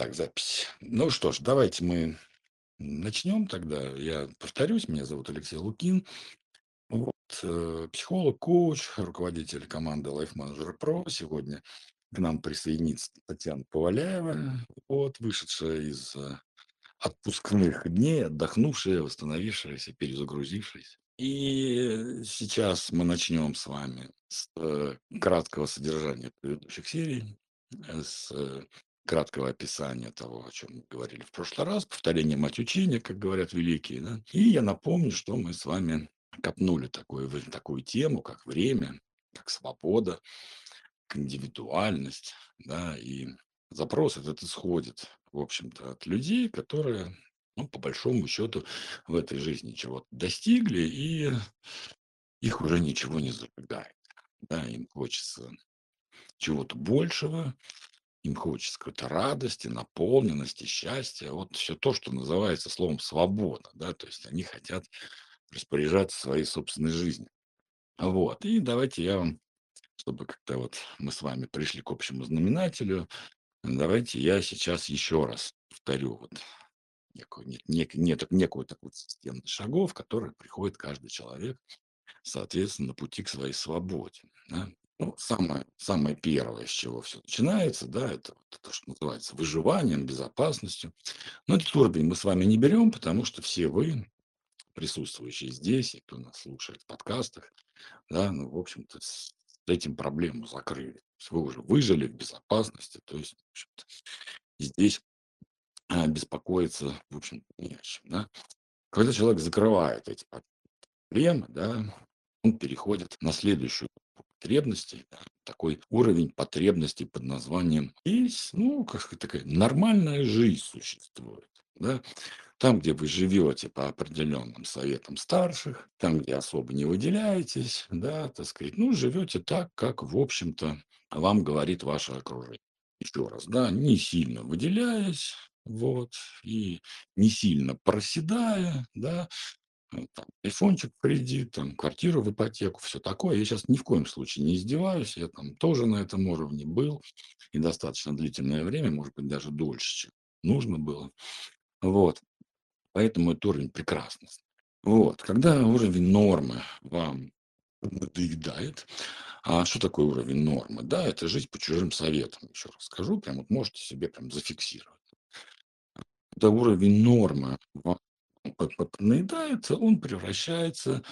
Так, запись. Ну что ж, давайте мы начнем тогда. Я повторюсь, меня зовут Алексей Лукин. Вот, э, психолог, коуч, руководитель команды Life Manager Pro. Сегодня к нам присоединится Татьяна Поваляева, вот, вышедшая из э, отпускных дней, отдохнувшая, восстановившаяся, перезагрузившаяся. И сейчас мы начнем с вами с э, краткого содержания предыдущих серий, э, с краткого описания того, о чем мы говорили в прошлый раз, повторение мать учения, как говорят великие. Да? И я напомню, что мы с вами копнули такую, такую тему, как время, как свобода, как индивидуальность. Да? И запрос этот исходит, в общем-то, от людей, которые, ну, по большому счету, в этой жизни чего-то достигли, и их уже ничего не зажигает. Да? Им хочется чего-то большего, им хочется какой-то радости, наполненности, счастья. Вот все то, что называется словом свобода. Да? То есть они хотят распоряжаться своей собственной жизнью. Вот. И давайте я вам, чтобы как-то вот мы с вами пришли к общему знаменателю, давайте я сейчас еще раз повторю вот некую, нет, нек, нет, некую такую систему шагов, которые приходит каждый человек, соответственно, на пути к своей свободе. Да? Ну, самое, самое первое, с чего все начинается, да, это вот то, что называется выживанием, безопасностью. Но этот уровень мы с вами не берем, потому что все вы, присутствующие здесь, и кто нас слушает в подкастах, да, ну, в общем-то, с этим проблему закрыли. Вы уже выжили в безопасности, то есть, в общем-то, здесь а, беспокоиться, в общем не о чем, да. Когда человек закрывает эти проблемы, да, он переходит на следующую потребностей, да, такой уровень потребностей под названием есть, ну, как сказать, такая нормальная жизнь существует. Да? Там, где вы живете по определенным советам старших, там, где особо не выделяетесь, да, так сказать, ну, живете так, как, в общем-то, вам говорит ваше окружение. Еще раз, да, не сильно выделяясь, вот, и не сильно проседая, да, ну, там, айфончик в кредит, там, квартиру в ипотеку, все такое. Я сейчас ни в коем случае не издеваюсь, я там тоже на этом уровне был и достаточно длительное время, может быть, даже дольше, чем нужно было. Вот. Поэтому этот уровень прекрасный. Вот. Когда уровень нормы вам надоедает, а что такое уровень нормы? Да, это жить по чужим советам. Еще раз скажу, прям вот можете себе прям зафиксировать. Когда уровень нормы вам наедается, он превращается,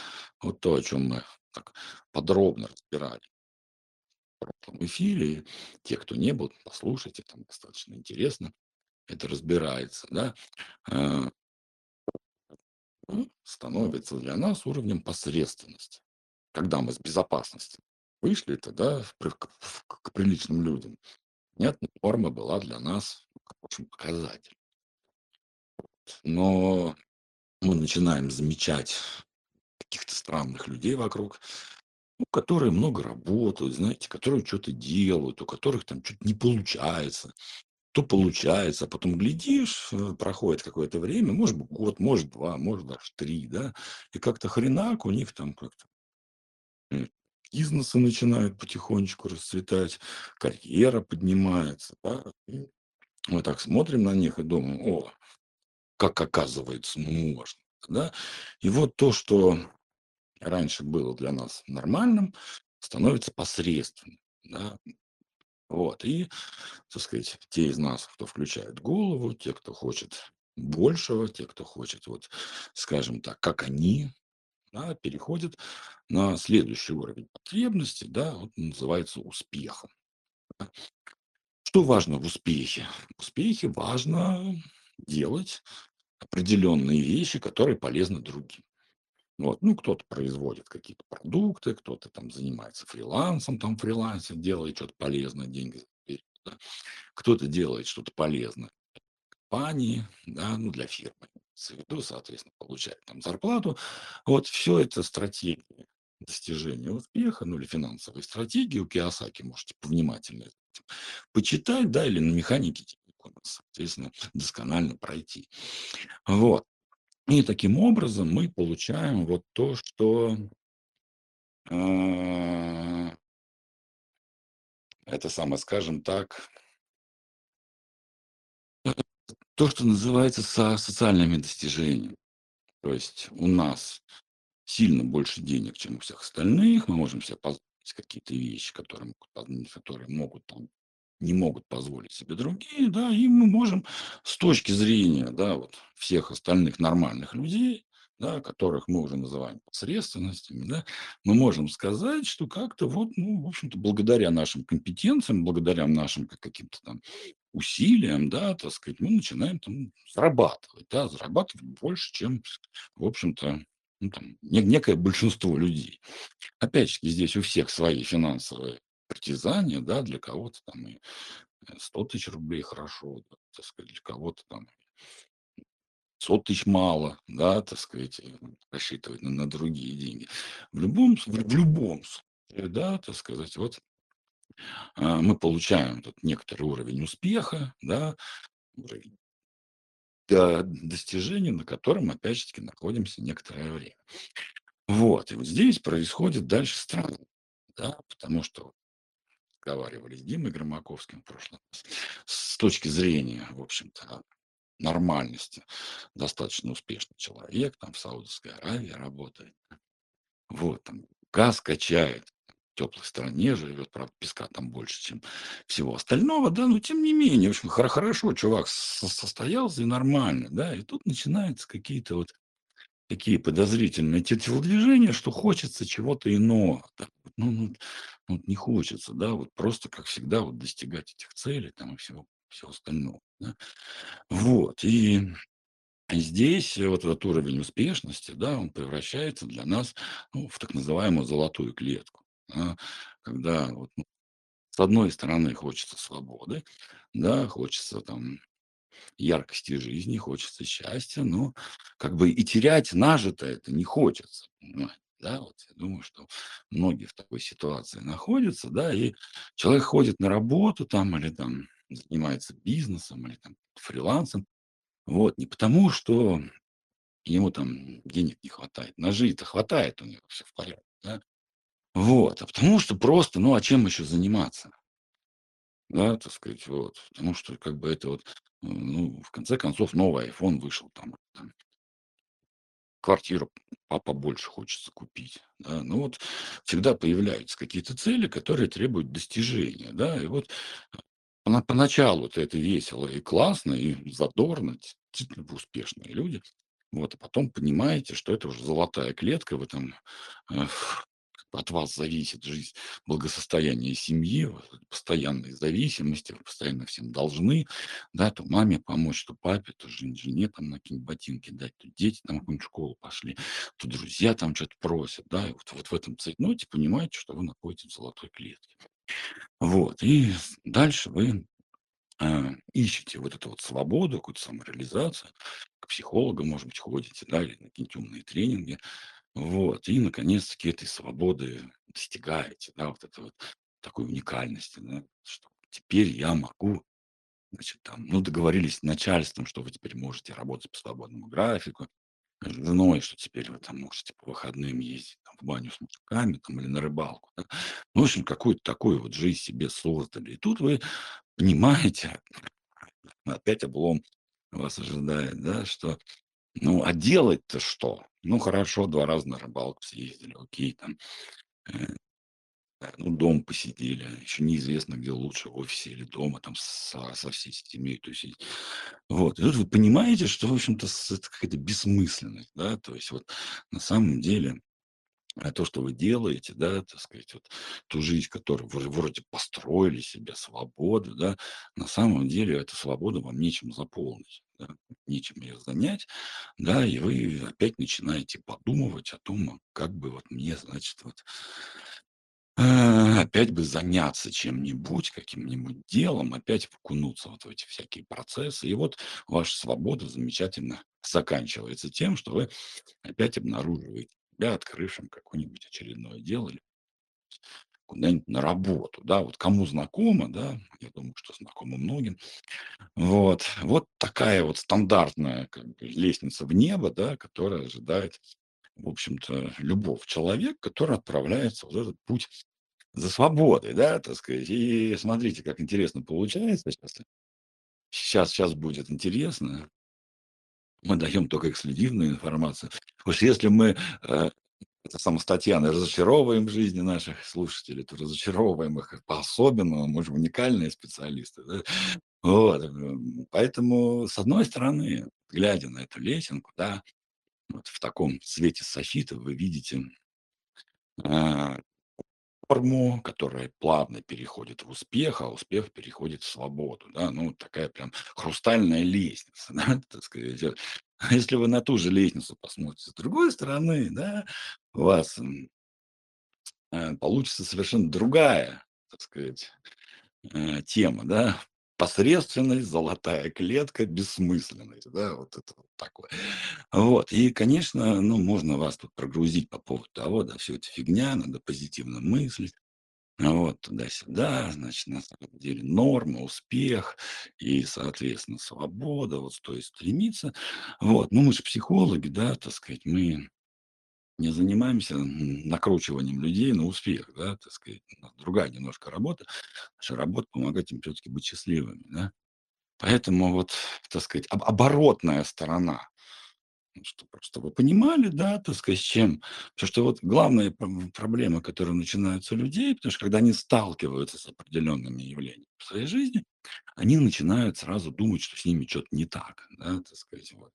вот то, о чем мы так подробно разбирали в прошлом эфире. Те, кто не был, послушайте, там достаточно интересно это разбирается, да, э, становится для нас уровнем посредственности. Когда мы с безопасности вышли, тогда к, к приличным людям. Нет, норма была для нас хорошим показателем. Но мы начинаем замечать каких-то странных людей вокруг, ну, которые много работают, знаете, которые что-то делают, у которых там что-то не получается, то получается, а потом глядишь, э, проходит какое-то время, может быть год, может два, может даже три, да, и как-то хренак у них там как-то бизнесы начинают потихонечку расцветать, карьера поднимается, да, мы так смотрим на них и думаем, о, как оказывается можно. Да? И вот то, что раньше было для нас нормальным, становится посредственным. Да? Вот. И, так сказать, те из нас, кто включает голову, те, кто хочет большего, те, кто хочет, вот, скажем так, как они, да, переходят на следующий уровень потребности, да, вот называется успехом. Что важно в успехе? В успехе важно делать определенные вещи, которые полезны другим. Вот. Ну, кто-то производит какие-то продукты, кто-то там занимается фрилансом, там фрилансер делает что-то полезное, деньги да. Кто-то делает что-то полезное компании, да, ну, для фирмы. Виду, соответственно, получает там зарплату. Вот все это стратегии достижения успеха, ну или финансовые стратегии у Киосаки, можете повнимательнее почитать, да, или на механике соответственно, досконально пройти. Вот. И таким образом мы получаем вот то, что э, это самое, скажем так, То, что называется со социальными достижениями. То есть у нас сильно больше денег, чем у всех остальных. Мы можем себе позволить какие-то вещи, которые которые могут там не могут позволить себе другие, да. И мы можем с точки зрения, да, вот всех остальных нормальных людей, да, которых мы уже называем посредственностями, да, мы можем сказать, что как-то вот, ну, в общем-то, благодаря нашим компетенциям, благодаря нашим каким-то там усилиям, да, так сказать, мы начинаем там зарабатывать, да, зарабатывать больше, чем, в общем-то, ну, там, не некое большинство людей. Опять же здесь у всех свои финансовые притязания, да. Для кого-то там и, э, 100 тысяч рублей хорошо, да, так сказать, для кого-то там 500 тысяч мало, да, так сказать, э, рассчитывать на на другие деньги. В любом с в любом случае, да, так сказать, вот а, мы получаем тут некоторый уровень успеха, да, уровень достижения, на котором, опять же таки, находимся некоторое время. Вот, и вот здесь происходит дальше странное, да, потому что разговаривали с Димой Громаковским в прошлый раз. С точки зрения, в общем-то, нормальности достаточно успешный человек, там в Саудовской Аравии работает. Вот, там газ качает, в теплой стране живет, правда, песка там больше, чем всего остального, да, но тем не менее, в общем, хоро хорошо чувак со состоялся и нормально, да. И тут начинаются какие-то вот такие подозрительные те телодвижения, что хочется чего-то иного, ну ну ну вот не хочется, да, вот просто, как всегда, вот достигать этих целей там и всего всего остального, да. Вот, и здесь вот этот уровень успешности, да, он превращается для нас, ну, в так называемую золотую клетку, да. Когда вот, ну, с одной стороны, хочется свободы, да, хочется там яркости жизни, хочется счастья, но как бы и терять нажитое это не хочется, да. Вот я думаю, что многие в такой ситуации находятся, да. И человек ходит на работу там или там занимается бизнесом, или там фрилансом. Вот не потому, что ему там денег не хватает. На жизнь-то хватает, у него всё в порядке, да. Вот, а потому что просто, ну, а чем еще заниматься? Да, так сказать, вот. Потому что как бы это вот, ну, в конце концов, новый айфон вышел там там квартиру по побольше хочется купить, да. Ну вот всегда появляются какие-то цели, которые требуют достижения, да. И вот пона поначалу-то это весело и классно, и задорно, действительно успешные люди. Вот, а потом понимаете, что это уже золотая клетка, вы там, э, от вас зависит жизнь, благосостояние семьи, вот постоянные зависимости, вы постоянно всем должны, да, то маме помочь, то папе, то жен жене там на какие-нибудь ботинки дать, то дети там в какую-нибудь школу пошли, то друзья там чё-то просят, да. И вот вот в этом цейтноте понимаете, что вы находитесь в золотой клетке. Вот, и дальше вы, а, ищете вот эту вот свободу, какую-то самореализацию, к психологу, может быть, ходите, да, или на какие-нибудь умные тренинги. Вот, и наконец-таки этой свободы достигаете, да, вот этой вот такой уникальности, да, что теперь я могу, значит, там, ну, договорились с начальством, что вы теперь можете работать по свободному графику, с женой, что теперь вы там можете по выходным ездить там в баню с мужиками там или на рыбалку, да. Ну, в общем, какую-то такую вот жизнь себе создали. И тут вы понимаете, опять облом вас ожидает, да, что, ну, а делать-то что? Ну, хорошо, 2 раза на рыбалку съездили, окей, там, э, ну, дома посидели, еще неизвестно, где лучше: в офисе или дома, там, со со всей семьей тусить. Вот, и тут вы понимаете, что, в общем-то, это какая-то бессмысленность, да. То есть вот на самом деле, а то, что вы делаете, да, так сказать, вот ту жизнь, которую вы вроде построили себе, свободу, да, на самом деле эту свободу вам нечем заполнить, нечем ее занять, да. И вы опять начинаете подумывать о том, а как бы вот мне, значит, вот а, опять бы заняться чем-нибудь, каким-нибудь делом, опять окунуться вот в эти всякие процессы. И вот ваша свобода замечательно заканчивается тем, что вы опять обнаруживаете себя открывшим какое-нибудь очередное дело или куда-нибудь на работу, да. Вот кому знакомо, да, я думаю, что знакомо многим. Вот, вот такая вот стандартная как бы лестница в небо, да, которая ожидает, в общем-то, любого человека, который отправляется в этот путь за свободой, да, так сказать. И смотрите, как интересно получается щас. Сейчас сейчас будет интересно. Мы даем только эксклюзивную информацию. Уж если мы, э, это самое с Татьяной, разочаровываем жизни наших слушателей, то разочаровываем их по-особенному, мы же уникальные специалисты, да. Вот, м, поэтому, с одной стороны, глядя на эту лесенку, да, вот в таком свете софита вы видите а, форму, которая плавно переходит в успех, а успех переходит в свободу, да. Ну, такая прям хрустальная лестница, да, так сказать. А если вы на ту же лестницу посмотрите с другой стороны, да, у вас, э, получится совершенно другая, так сказать, э, тема, да. Посредственность, золотая клетка, бессмысленность, да, вот это вот такое. Вот, и, конечно, ну, можно вас тут прогрузить по поводу того, да, всё это фигня, надо позитивно мыслить. Вот, туда-сюда, значит, на самом деле норма, успех и, соответственно, свобода, вот стоит стремиться. Вот, но мы же психологи, да, так сказать, мы не занимаемся, накручиванием людей на успех, да, так сказать. Другая немножко работа. Наша работа- помогать им всё-таки быть счастливыми, да. Поэтому вот, так сказать, об оборотная сторона. Ну, чтоб просто вы понимали, да, так сказать, с чем. Потому что вот главная проблема, которая начинается у людей, потому что когда они сталкиваются с определенными явлениями в своей жизни, они начинают сразу думать, что с ними чё-то не так, да, так сказать, вот.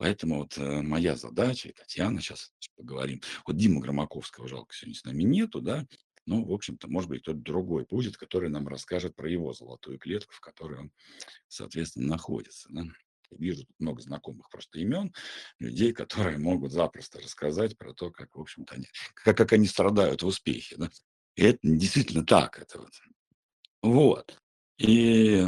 Поэтому вот, э, моя задача, и Татьяна, щ поговорим. Вот Димы Громаковского, жалко, сегодня с нами нету, да. Но, в общем-то, может быть, кто-то другой будет, который нам расскажет про его золотую клетку, в которой он, соответственно, находится, да. Вижу тут много знакомых просто имен, людей, которые могут запросто рассказать про то, как, в общем-то, они как как они страдают в успехе, да. И это действительно так, это вот. Вот, и,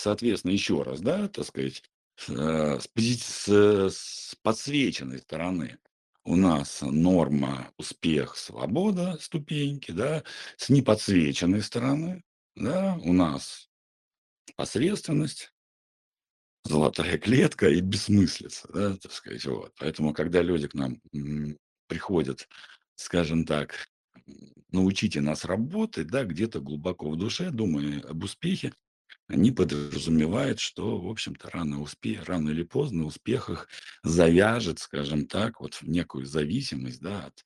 Соответственно, еще раз, да, так сказать, э, с с с подсвеченной стороны у нас норма, успех, свобода, ступеньки, да. С неподсвеченной стороны, да, у нас посредственность золотая клетка и бессмыслица, да, так сказать, вот. Поэтому, когда люди к нам, приходят, скажем так, "Научите нас работать", да, где-то глубоко в душе, думая об успехе, они подразумевают, что, в общем-то, рано успе рано или поздно успех их завяжет, скажем так, вот в некую зависимость, да, от,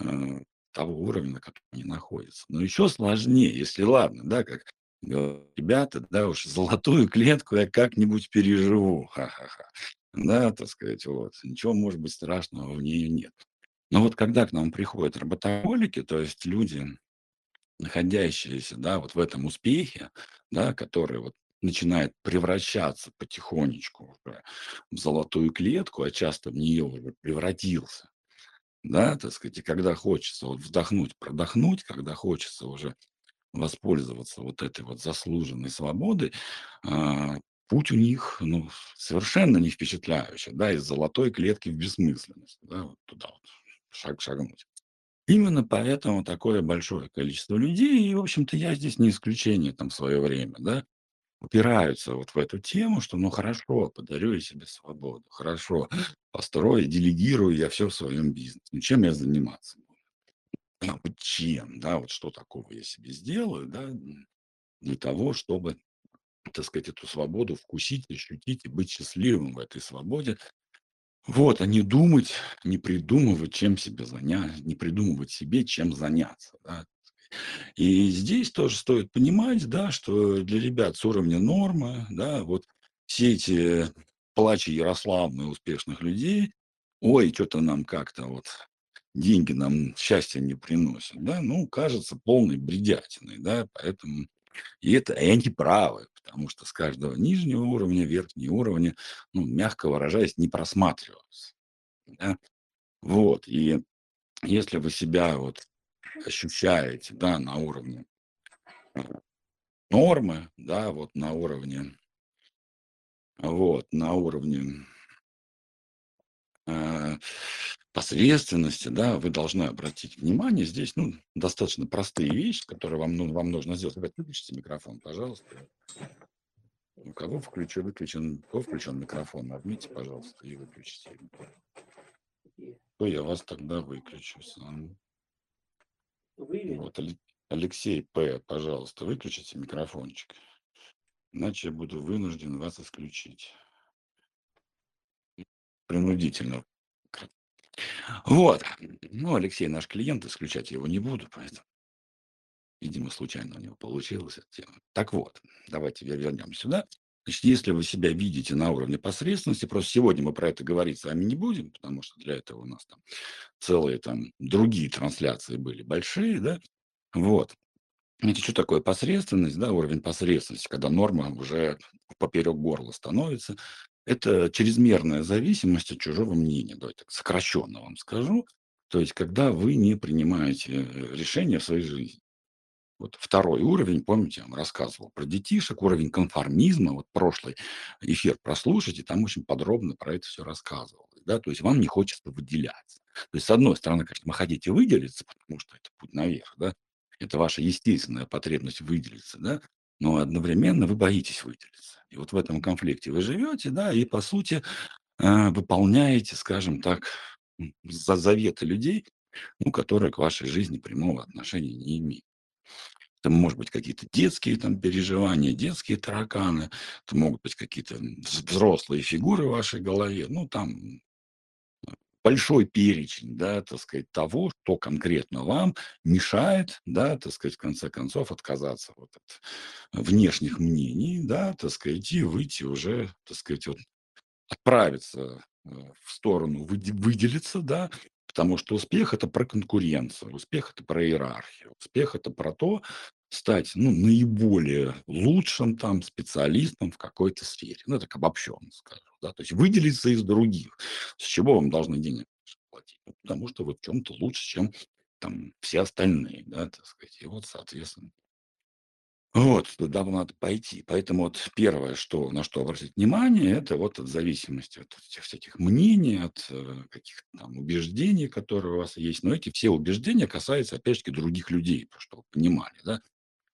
э, того уровня, на котором они находятся. Но еще сложнее, если ладно, да, как ребята, да уж, золотую клетку я как-нибудь переживу, ха-ха-ха. Да, так сказать, вот. Ничего, может быть, страшного в ней нет. Но вот когда к нам приходят работахолики, то есть люди, находящиеся, да, вот в этом успехе, да, который вот начинает превращаться потихонечку уже в золотую клетку, а часто в нее уже превратился, да, так сказать. И когда хочется вот вздохнуть, продохнуть, когда хочется уже воспользоваться вот этой вот заслуженной свободой, а, путь у них, ну, совершенно не впечатляющий, да, из золотой клетки в бессмысленность, да, вот туда вот шаг шагнуть. Именно поэтому такое большое количество людей, и, в общем-то, я здесь не исключение там в свое время, да, упираются вот в эту тему, что, ну, хорошо, подарю я себе свободу, хорошо, построю, делегирую я всё в своем бизнесе. Ну, чем я заниматься буду? А вот чем, да, вот что такого я себе сделаю, да, для того, чтобы, так сказать, эту свободу вкусить, ощутить и быть счастливым в этой свободе. Вот, а не думать, не придумывать, чем себя заня не придумывать себе, чем заняться, да. И здесь тоже стоит понимать, да, что для ребят с уровня нормы, да, вот все эти плачи Ярославны успешных людей: "Ой, чё-то нам как-то вот деньги нам счастья не приносят", да, ну, кажется полной бредятиной, да. Поэтому и это и они правы, потому что с каждого нижнего уровня верхние уровни, ну, мягко выражаясь, не просматриваются, да. Вот, и если вы себя вот ощущаете, да, на уровне, э, нормы, да, вот на уровне вот, на уровне э, посредственности, да, вы должны обратить внимание здесь, ну, достаточно простые вещи, которые вам ну вам нужно сделать. Ребят, выключите микрофон, пожалуйста. У кого включен выключен у кого включен микрофон, нажмите, пожалуйста, и выключите. То я вас тогда выключу сам. Вот, Алексей П., пожалуйста, выключите микрофончик, иначе я буду вынужден вас исключить. Принудительно. Вот. Ну, Алексей наш клиент, исключать его не буду, поэтому, видимо, случайно у него получилось эта тема. Так вот, давайте вернемся сюда. Значит, если вы себя видите на уровне посредственности, просто сегодня мы про это говорить с вами не будем, потому что для этого у нас там целые там другие трансляции были большие, да, вот. Знаете, что такое посредственность, да, уровень посредственности, когда норма уже поперек горла становится? Это чрезмерная зависимость от чужого мнения, давайте так сокращенно вам скажу. То есть, когда вы не принимаете э, решения в своей жизни. Вот второй уровень, помните, я вам рассказывал про детишек, уровень конформизма, вот прошлый эфир прослушайте, там очень подробно про это все рассказывалось, да, то есть вам не хочется выделяться. То есть, с одной стороны, конечно, вы хотите выделиться, потому что это путь наверх, да, это ваша естественная потребность выделиться, да, но одновременно вы боитесь выделиться. И вот в этом конфликте вы живете, да, и по сути э, выполняете, скажем так, за заветы людей, ну, которые к вашей жизни прямого отношения не имеют. Это может быть какие-то детские там переживания, детские тараканы, это могут быть какие-то взрослые фигуры в вашей голове, ну, там большой перечень, да, так сказать, того, что конкретно вам мешает, да, так сказать, в конце концов отказаться вот от внешних мнений, да, так сказать, и выйти уже, так сказать, вот, отправиться э, в сторону выделиться, да, потому что успех– это про конкуренцию, успех– это про иерархию, успех– это про то, стать ну, наиболее лучшим там специалистом в какой-то сфере. Ну, так обобщенно скажу. Да? То есть выделиться из других. С чего вам должны денег платить? Ну, потому что вы в чем-то лучше, чем там все остальные, да, так сказать. И вот, соответственно, вот, туда надо пойти. Поэтому вот первое, что, на что обратить внимание, это вот от зависимости от этих всяких мнений, от э, каких-то там убеждений, которые у вас есть. Но эти все убеждения касаются, опять же, других людей, чтобы вы понимали, да.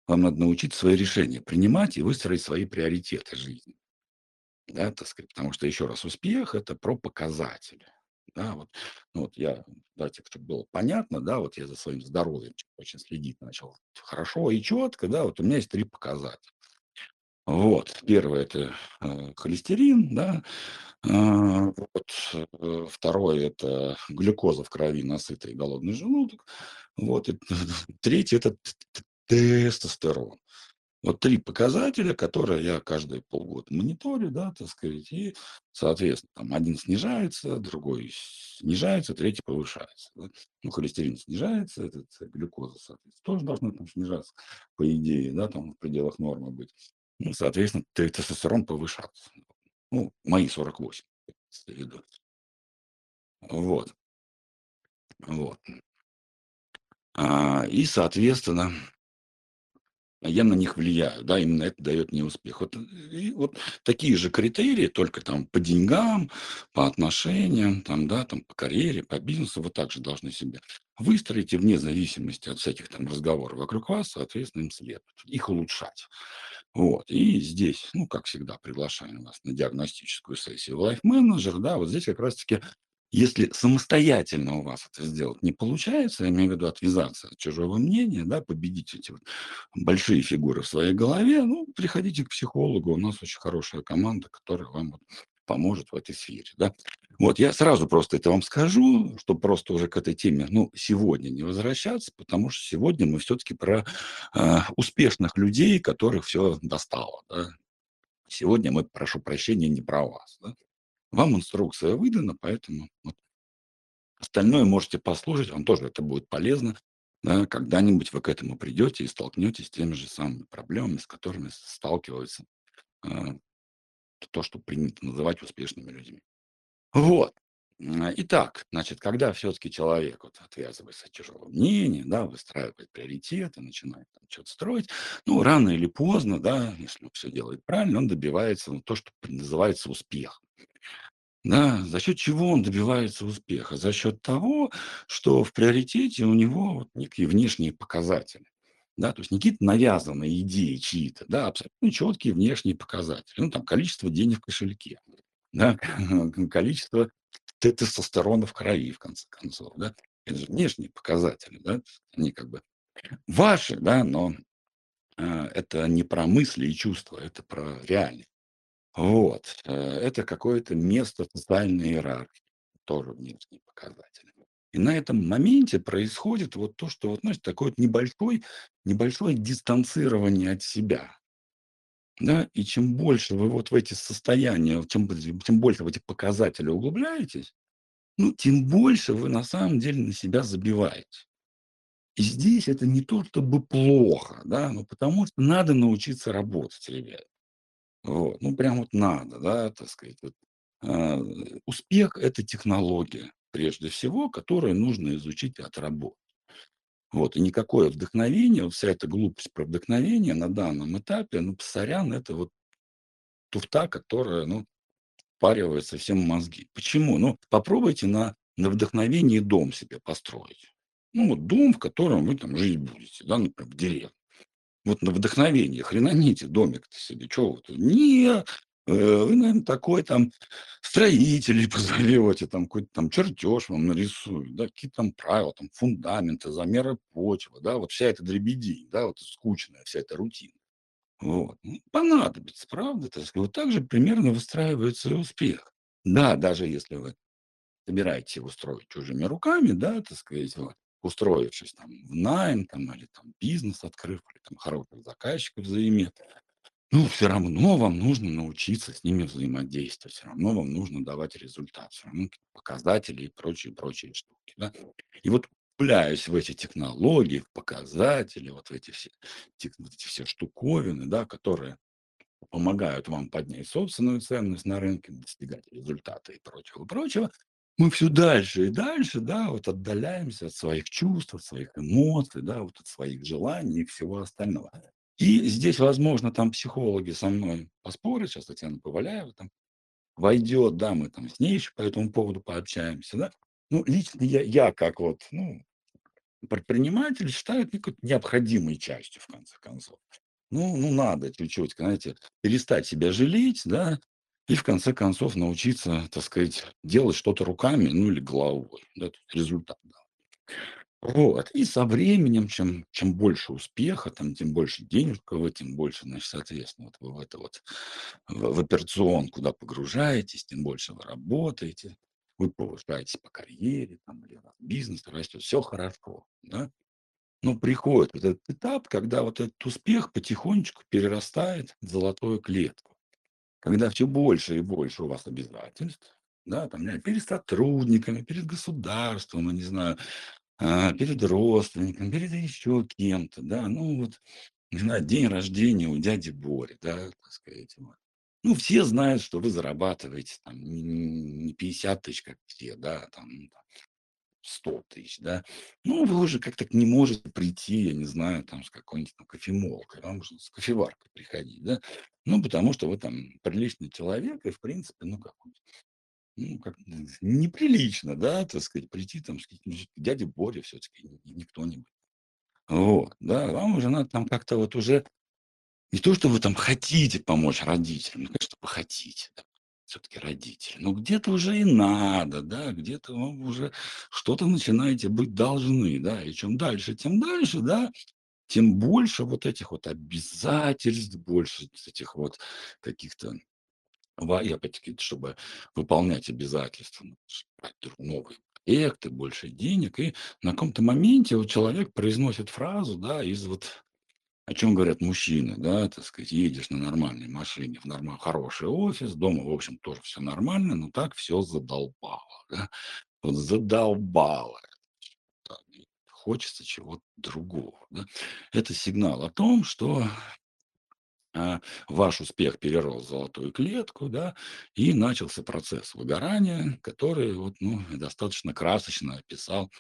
Вам надо научиться свои решения принимать и выстроить свои приоритеты жизни. Да, так сказать, потому что, еще раз, успех– это про показатели. Да, вот, ну вот я, давайте, чтобы было понятно, да, вот я за своим здоровьем очень следить начал хорошо и четко, да, вот у меня есть три показателя. Вот, первое– это э, холестерин, да, э, вот, э, второе– это глюкоза в крови, насытый голодный желудок, вот, и третье– это тестостерон. Вот три показателя, которые я каждые полгода мониторю, да, так сказать, и, соответственно, там один снижается, другой снижается, третий повышается. Да. Ну, холестерин снижается, этот, глюкоза, соответственно, тоже должна там снижаться, по идее, да, там в пределах нормы быть. Ну, соответственно, тестостерон повышаться. Ну, мои 48, в виду. Вот. Вот. А, и, соответственно, я на них влияю, да, именно это дает мне успех. Вот, и вот такие же критерии, только там по деньгам, по отношениям, там, да, там по карьере, по бизнесу, вы также должны себе выстроить и вне зависимости от всяких там разговоров вокруг вас, соответственно, им следует, их улучшать. Вот, и здесь, ну, как всегда, приглашаем вас на диагностическую сессию Life Manager, да, вот здесь как раз-таки если самостоятельно у вас это сделать не получается, я имею в виду отвязаться от чужого мнения, да, победить эти вот большие фигуры в своей голове, ну, приходите к психологу, у нас очень хорошая команда, которая вам вот поможет в этой сфере, да. Вот, я сразу просто это вам скажу, чтобы просто уже к этой теме, ну, сегодня не возвращаться, потому что сегодня мы все-таки про э, успешных людей, которых все достало, да. Сегодня мы, прошу прощения, не про вас, да. Вам инструкция выдана, поэтому вот остальное можете послушать, вам тоже это будет полезно. Да, когда-нибудь вы к этому придете и столкнетесь с теми же самыми проблемами, с которыми сталкиваются э, то, что принято называть успешными людьми. Вот. Итак, значит, когда все-таки человек вот отвязывается от чужого мнения, да, выстраивает приоритеты, начинает там что-то строить, ну, рано или поздно, да, если он все делает правильно, он добивается ну, то, что называется успех. Да, за счет чего он добивается успеха? За счет того, что в приоритете у него вот некие внешние показатели. Да, то есть не какие-то навязанные идеи чьи-то, да, абсолютно четкие внешние показатели. Ну, там, количество денег в кошельке, да, количество тестостерона в крови, в конце концов, да. Это же внешние показатели, да, они как бы Ваши, да, но, а, это не про мысли и чувства, это про реальность. Вот, э, это какое-то место социальной иерархии, тоже внешние показатели. И на этом моменте происходит вот то, что вот, знаете, такой вот небольшой небольшое дистанцирование от себя. Да, и чем больше вы вот в эти состояния, чем тем больше в эти показатели углубляетесь, ну, тем больше вы на самом деле на себя забиваете. И здесь это не то чтобы плохо, да, но потому что надо научиться работать, ребят. Вот, ну, прям вот надо, да, так сказать, вот. А, успех- это технология, прежде всего, которую нужно изучить и отработать. Вот, и никакое вдохновение, вот вся эта глупость про вдохновение на данном этапе, ну, сорян, это вот туфта, которая, ну, впаривает совсем мозги. Почему? Ну, попробуйте на на вдохновении дом себе построить. Ну, вот дом, в котором вы там жить будете, да, например, в деревне. Вот на вдохновении хренаните домик-то себе, чё вы? Не, э, вы, наверно, такой там строителей позовете, там какой-то там чертеж вам нарисуют, да, какие-то там правила, там фундаменты, замеры почвы, да, вот вся эта дребедень, да, вот скучная вся эта рутина. Вот, ну, понадобится, правда, так сказать. Вот так же примерно выстраивается успех. Да, даже если вы собираетесь его строить чужими руками, да, так сказать, вот, устроившись там в найм там или там бизнес открыв, или там хороших заказчиков заиметь, ну, всё равно вам нужно научиться с ними взаимодействовать, всё равно вам нужно давать результат, всё равно показатели и прочие, прочие штуки, да. И вот углубляясь в эти технологии, в показатели, вот в эти все тех вот эти все штуковины, да, которые помогают вам поднять собственную ценность на рынке, достигать результата и прочего, прочего, мы всё дальше и дальше, да, вот отдаляемся от своих чувств, от своих эмоций, да, вот от своих желаний и всего остального. И здесь, возможно, там психологи со мной поспорят, щас Татьяна Поваляева там войдет, да, мы там с ней еще по этому поводу пообщаемся, да. Ну, лично я я как вот, ну, предприниматель считаю это необходимой частью, в конце концов. Ну ну, надо чуть-чуть, знаете, перестать себя жалеть, да, и в конце концов научиться, так сказать, делать что-то руками, ну, или головой, да, результат, да. Вот, и со временем, чем чем больше успеха, там, тем больше денежка вы, тем больше, значит, соответственно, вот вы в это вот, в в операционку, да, погружаетесь, тем больше вы работаете, вы повышаетесь по карьере, там, или бизнес растет, всё хорошо, да. Но приходит вот этот этап, когда вот этот успех потихонечку перерастает в золотую клетку. Когда всё больше и больше у вас обязательств, да, там, перед сотрудниками, перед государством, не знаю, а, перед родственниками, перед еще кем-то, да. Ну, вот, не знаю, день рождения у дяди Бори, да, так сказать, вот. Ну, все знают, что вы зарабатываете там не не 50 тысяч, как все, да, там там 100 тысяч, да. Ну, вы уже как-то не можете прийти, я не знаю, там, с какой-нибудь там кофемолкой, вам нужно с кофеваркой приходить, да. Ну, потому что вы там приличный человек и, в принципе, ну, как ну, как неприлично, да, так сказать, прийти там с каким-нибудь дядей Борей всё-таки, не не кто-нибудь. Вот, да, вам уже надо там как-то вот уже не то, что вы там хотите помочь родителям, ну, конечно, вы хотите, да, всё-таки родители, но где-то уже и надо, да, где-то вам уже что-то начинаете быть должны, да. И чем дальше, тем дальше, да, тем больше вот этих вот обязательств, больше этих вот каких-то и опять-таки, чтобы выполнять обязательства, др новые проекты, больше денег. И на каком-то моменте вот человек произносит фразу, да, из вот о чём говорят мужчины, да, так сказать: едешь на нормальной машине в норма хороший офис, дома, в общем, тоже всё нормально, но так всё задолбало, да. Вот задолбало хочется чего-то другого, да. Это сигнал о том, что, а, ваш успех перерос в золотую клетку, да, и начался процесс выгорания, который вот, ну, достаточно красочно описал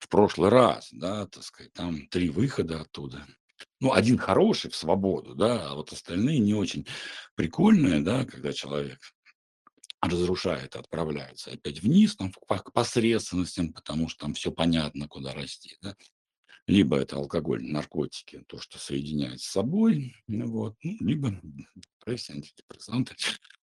в прошлый раз, да, так сказать. Там 3 выхода оттуда. Ну, 1 хороший- в свободу, да, а вот остальные не очень прикольные, да, когда человек разрушает, отправляется опять вниз, там, к посредственностям, потому что там всё понятно, куда расти, да. Либо это алкоголь, наркотики, то, что соединяет с собой, ну вот, ну, либо, депрессия, антидепрессанты.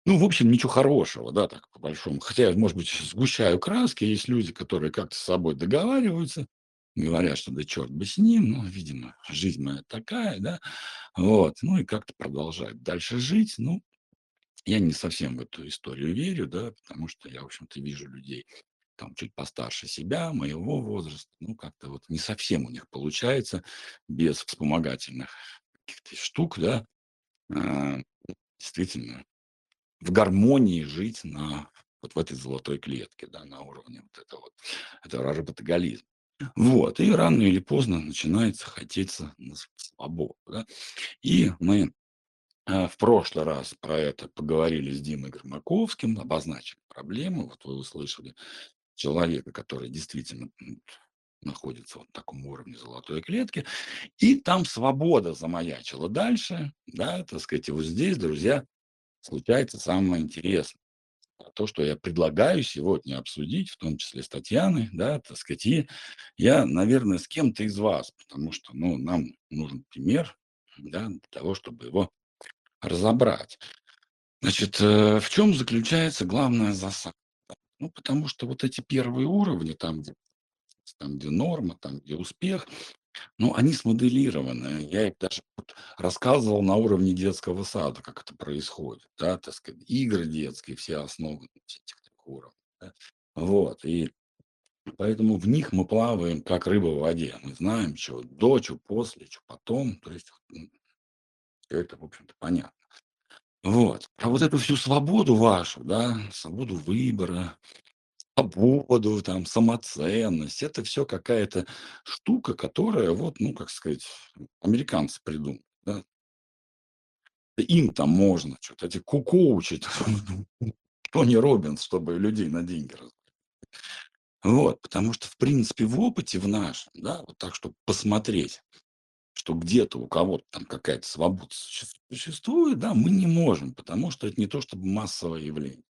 Ну, в общем, ничего хорошего, да, так, по большому. Хотя может быть, сгущаю краски. Есть люди, которые как-то с собой договариваются. Говорят, что да черт бы с ним, ну, видимо, жизнь моя такая, да, вот, ну и как-то продолжают дальше жить. Ну, я не совсем в эту историю верю, да, потому что я, в общем-то, вижу людей там чуть постарше себя, моего возраста, ну, как-то вот не совсем у них получается без вспомогательных каких-то штук, да, а, действительно в гармонии жить на вот в этой золотой клетке, да, на уровне вот этого вот, этого работоголизма. Вот, и рано или поздно начинается хотеться свободу, да. И мы, а, в прошлый раз про это поговорили с Димой Громаковским, обозначили проблему. Вот вы услышали человека, который действительно, находится вот на таком уровне золотой клетки, и там свобода замаячила дальше, да, так сказать. И вот здесь, друзья, случается самое интересное. А то, что я предлагаю сегодня обсудить, в том числе с Татьяной, да, так сказать, и я, наверное, с кем-то из вас, потому что, ну, нам нужен пример, да, для того, чтобы его разобрать. Значит, э, в чем заключается главная засада? Ну, потому что вот эти первые уровни, там, там, где норма, там, где успех, ну, они смоделированы. Я их даже рассказывал на уровне детского сада, как это происходит, да, так сказать, игры детские, все основаны на этих уровнях, да. Вот, и поэтому в них мы плаваем, как рыба в воде. Мы знаем, что до, что после, что потом. То есть, это, в общем-то, понятно. Вот. А вот эту всю свободу вашу, да, свободу выбора, свободу, там, самоценность- это всё какая-то штука, которая вот, ну, как сказать, американцы придумали, да. Им там можно чё-то, эти ко коучи, Тони Роббинс, чтобы людей на деньги разводить. Вот, потому что, в принципе, в опыте в нашем, да, вот так, чтоб посмотреть, что где-то у кого-то там какая-то свобода суще существует, да, мы не можем, потому что это не то чтобы массовое явление.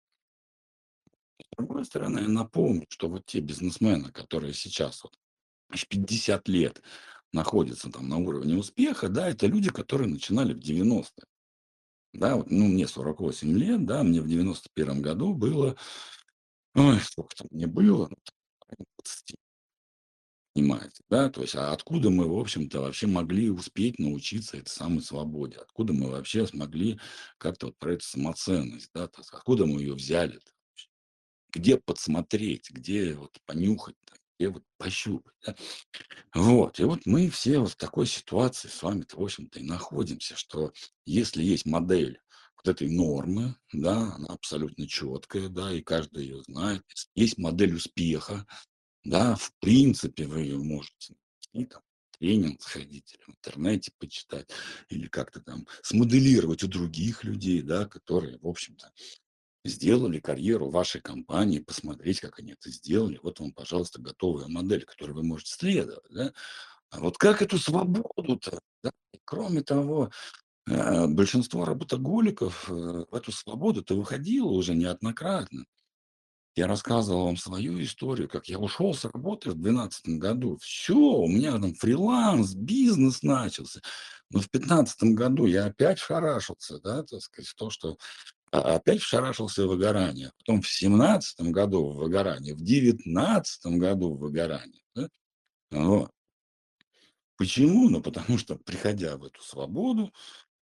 С другой стороны, я напомню, что вот те бизнесмены, которые сейчас вот аж 50 лет находятся там на уровне успеха, да, это люди, которые начинали в 90-е. Да, вот, ну, мне 48 лет, да, мне в 91 году было, ой, сколько там мне было, ну, там порядка 20. Понимаете, да, то есть, а откуда мы, в общем-то, вообще могли успеть научиться этой самой свободе? Откуда мы вообще смогли как-то вот про эту самоценность, да, то откуда мы ее взяли-то вообще? Где подсмотреть, где вот понюхать-то, где вот пощупать, да? Вот, и вот мы все вот в такой ситуации с вами-то, в общем-то, и находимся, что если есть модель вот этой нормы, да, она абсолютно четкая, да, и каждый ее знает. Есть модель успеха, да, в принципе, вы ее можете найти, там, тренинг сходить или в интернете почитать, или как-то там смоделировать у других людей, да, которые, в общем-то, сделали карьеру вашей компании, посмотреть, как они это сделали. Вот вам, пожалуйста, готовая модель, которой вы можете следовать, да. А вот как эту свободу-то, да? Кроме того, э, большинство работоголиков, э, в эту свободу-то выходило уже неоднократно. Я рассказывал вам свою историю, как я ушел с работы в 12 году. Всё, у меня там фриланс, бизнес начался. Но в 15 году я опять шарашился, да, так сказать, то, что а опять вшарашился в выгорание. Потом в 17 году в выгорание, в 19 году в выгорание, да. Почему? Ну, потому что, приходя в эту свободу,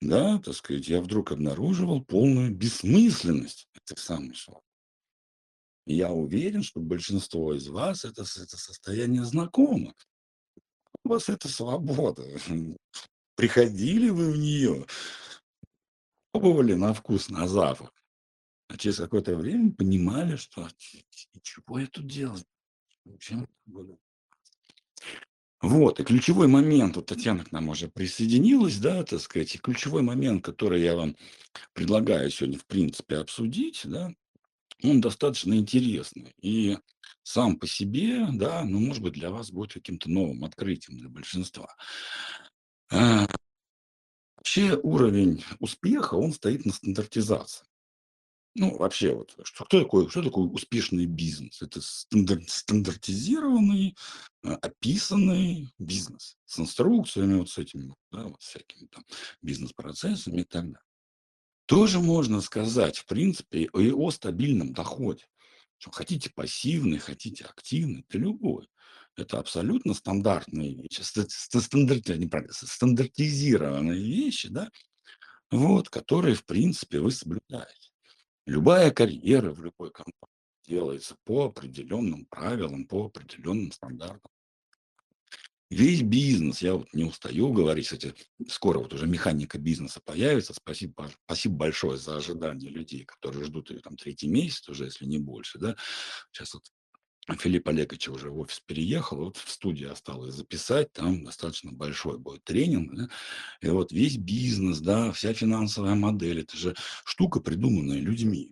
да, так сказать, я вдруг обнаруживал полную бессмысленность этой самой свободы. Я уверен, что большинство из вас это это состояние знакомо. У вас это свобода. Приходили вы в нее пробовали на вкус, на запах, а через какое-то время понимали, что чего я тут делаю? Было? Вот, и ключевой момент, вот Татьяна к нам уже присоединилась, да, так сказать, и ключевой момент, который я вам предлагаю сегодня, в принципе, обсудить, да, он достаточно интересный. И сам по себе, да, ну, может быть, для вас будет каким-то новым открытием, для большинства. Вообще уровень успеха, он стоит на стандартизации. Ну, вообще, вот что кто такой что такое успешный бизнес? Это стандар стандартизированный, а, описанный бизнес с инструкциями, вот с этими, да, вот всякими там бизнес-процессами и так далее. Тоже можно сказать, в принципе, и о стабильном доходе. Хотите пассивный, хотите активный, да любой. Это абсолютно стандартные вещи, ст ст стандарти неправильно, стандартизированные вещи, да, вот, которые, в принципе, вы соблюдаете. Любая карьера в любой компании делается по определенным правилам, по определенным стандартам. Весь бизнес, я вот не устаю говорить, кстати, скоро вот уже механика бизнеса появится. Спасибо спасибо большое за ожидание людей, которые ждут её там 3 месяц уже, если не больше, да. Щас вот Филипп Олегович уже в офис переехал, вот в студии осталось записать, там достаточно большой будет тренинг, да. И вот весь бизнес, да, вся финансовая модель- это же штука, придуманная людьми.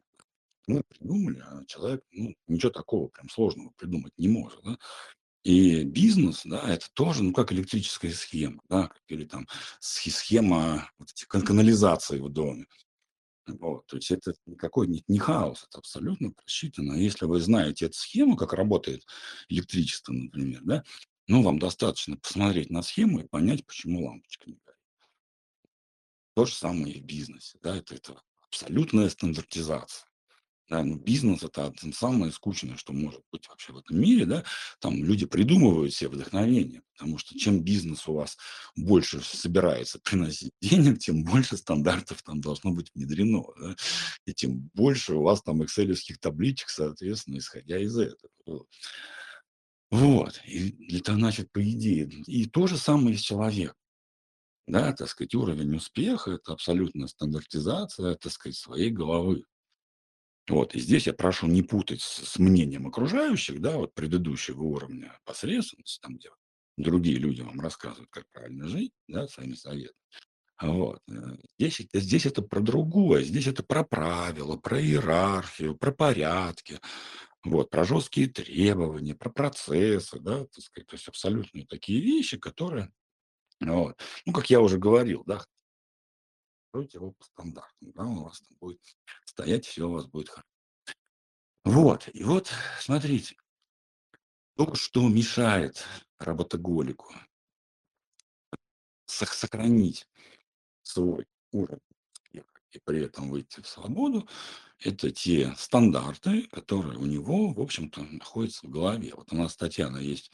Мы придумали, а человек, ну, ничего такого прям сложного придумать не может, да. И бизнес, да, это тоже, ну, как электрическая схема, да, или там схе схема вот эти кан канализации в доме. Вот, то есть это никакой не не хаос, это абсолютно просчитано. Если вы знаете эту схему, как работает электричество, например, да, ну, вам достаточно посмотреть на схему и понять, почему лампочка не горит. То же самое и в бизнесе, да, это это абсолютная стандартизация. Да, ну, бизнес- это самое скучное, что может быть вообще в этом мире, да. Там люди придумывают се вдохновение, потому что чем бизнес у вас больше собирается приносить денег, тем больше стандартов там должно быть внедрено, да, и тем больше у вас там экселевских табличек, соответственно, исходя из этого. Вот. И это значит, по идее, и то же самое с человеком. Да, так сказать, уровень успеха- это абсолютная стандартизация, так сказать, своей головы. Вот, и здесь я прошу не путать с с мнением окружающих, да, вот предыдущего уровня посредственности, там, где другие люди вам рассказывают, как правильно жить, да, своими советами. Вот, э, здесь здесь это про другое, здесь это про правила, про иерархию, про порядки, вот, про жесткие требования, про процессы, да, так сказать. То есть абсолютно такие вещи, которые, вот, ну, как я уже говорил, да стройте его по стандартам, да, у вас там будет стоять, всё у вас будет хо Вот, и вот смотрите то, что мешает работоголику сох сохранить свой уровень и при этом выйти в свободу- это те стандарты, которые у него, в общем-то, находятся в голове. Вот у нас с Татьяной есть,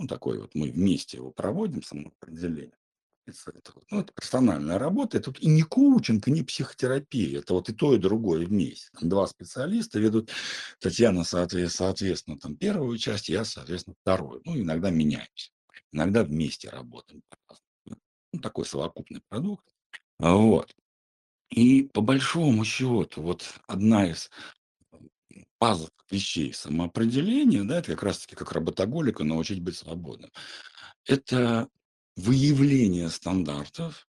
ну, такой вот, мы вместе его проводим, самоопределение. Это ну, это персональная работа. Это вот и не коучинг, и не психотерапия. Это вот и то, и другое вместе. Там 2 специалиста ведут. Татьяна, соответ соответственно, там 1 часть, я, соответственно, 2. Ну, иногда меняемся, иногда вместе работаем. Ну, такой совокупный продукт. Вот. И по большому счету, вот одна из, базовых вещей самоопределения, да, это как раз таки как работоголика научить быть свободным. Это выявление стандартов,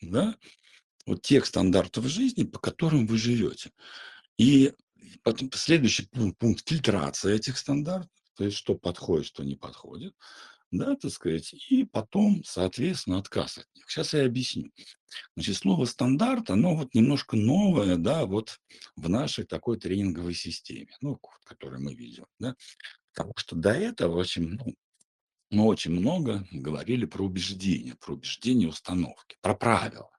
да, вот тех стандартов жизни, по которым вы живете. И потом следующий пун пункт- фильтрация этих стандартов, то есть что подходит, что не подходит, да, так сказать, и потом, соответственно, отказ от них. Щас я объясню. Значит, слово "стандарт", оно вот немножко новое, да, вот в нашей такой тренинговой системе, ну, которую мы ведем, да. Потому что до этого очень, ну, мы очень много говорили про убеждения, про убеждения, установки, про правила,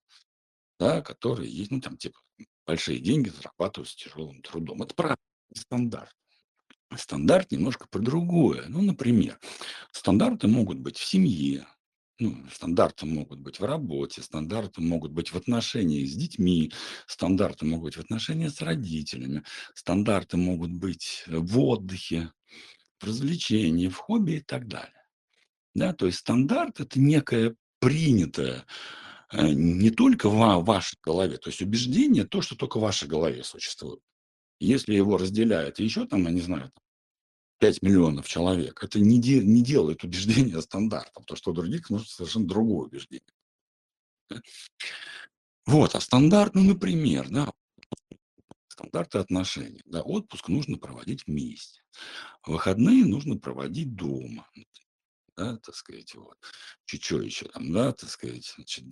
да, которые есть, ну, там, типа, большие деньги зарабатываются тяжелым трудом. Это правильно, стандарт. Стандарт немножко про другое. Ну, например, стандарты могут быть в семье, ну, стандарты могут быть в работе, стандарты могут быть в отношениях с детьми, стандарты могут быть в отношениях с родителями, стандарты могут быть в отдыхе, в развлечении, в хобби и так далее. Да, то есть стандарт- это некое принятое, э, не только в вашей голове, то есть убеждение- то, что только в вашей голове существует. Если его разделяет еще там, я не знаю, там 5 миллионов человек, это не де не делает убеждения стандартом, потому что у других может совершенно другое убеждение. Вот, а стандарт, ну, например, да, стандарты отношений, да, отпуск нужно проводить вместе, выходные нужно проводить дома, да, так сказать, вот. Чё еще там, да, так сказать, значит,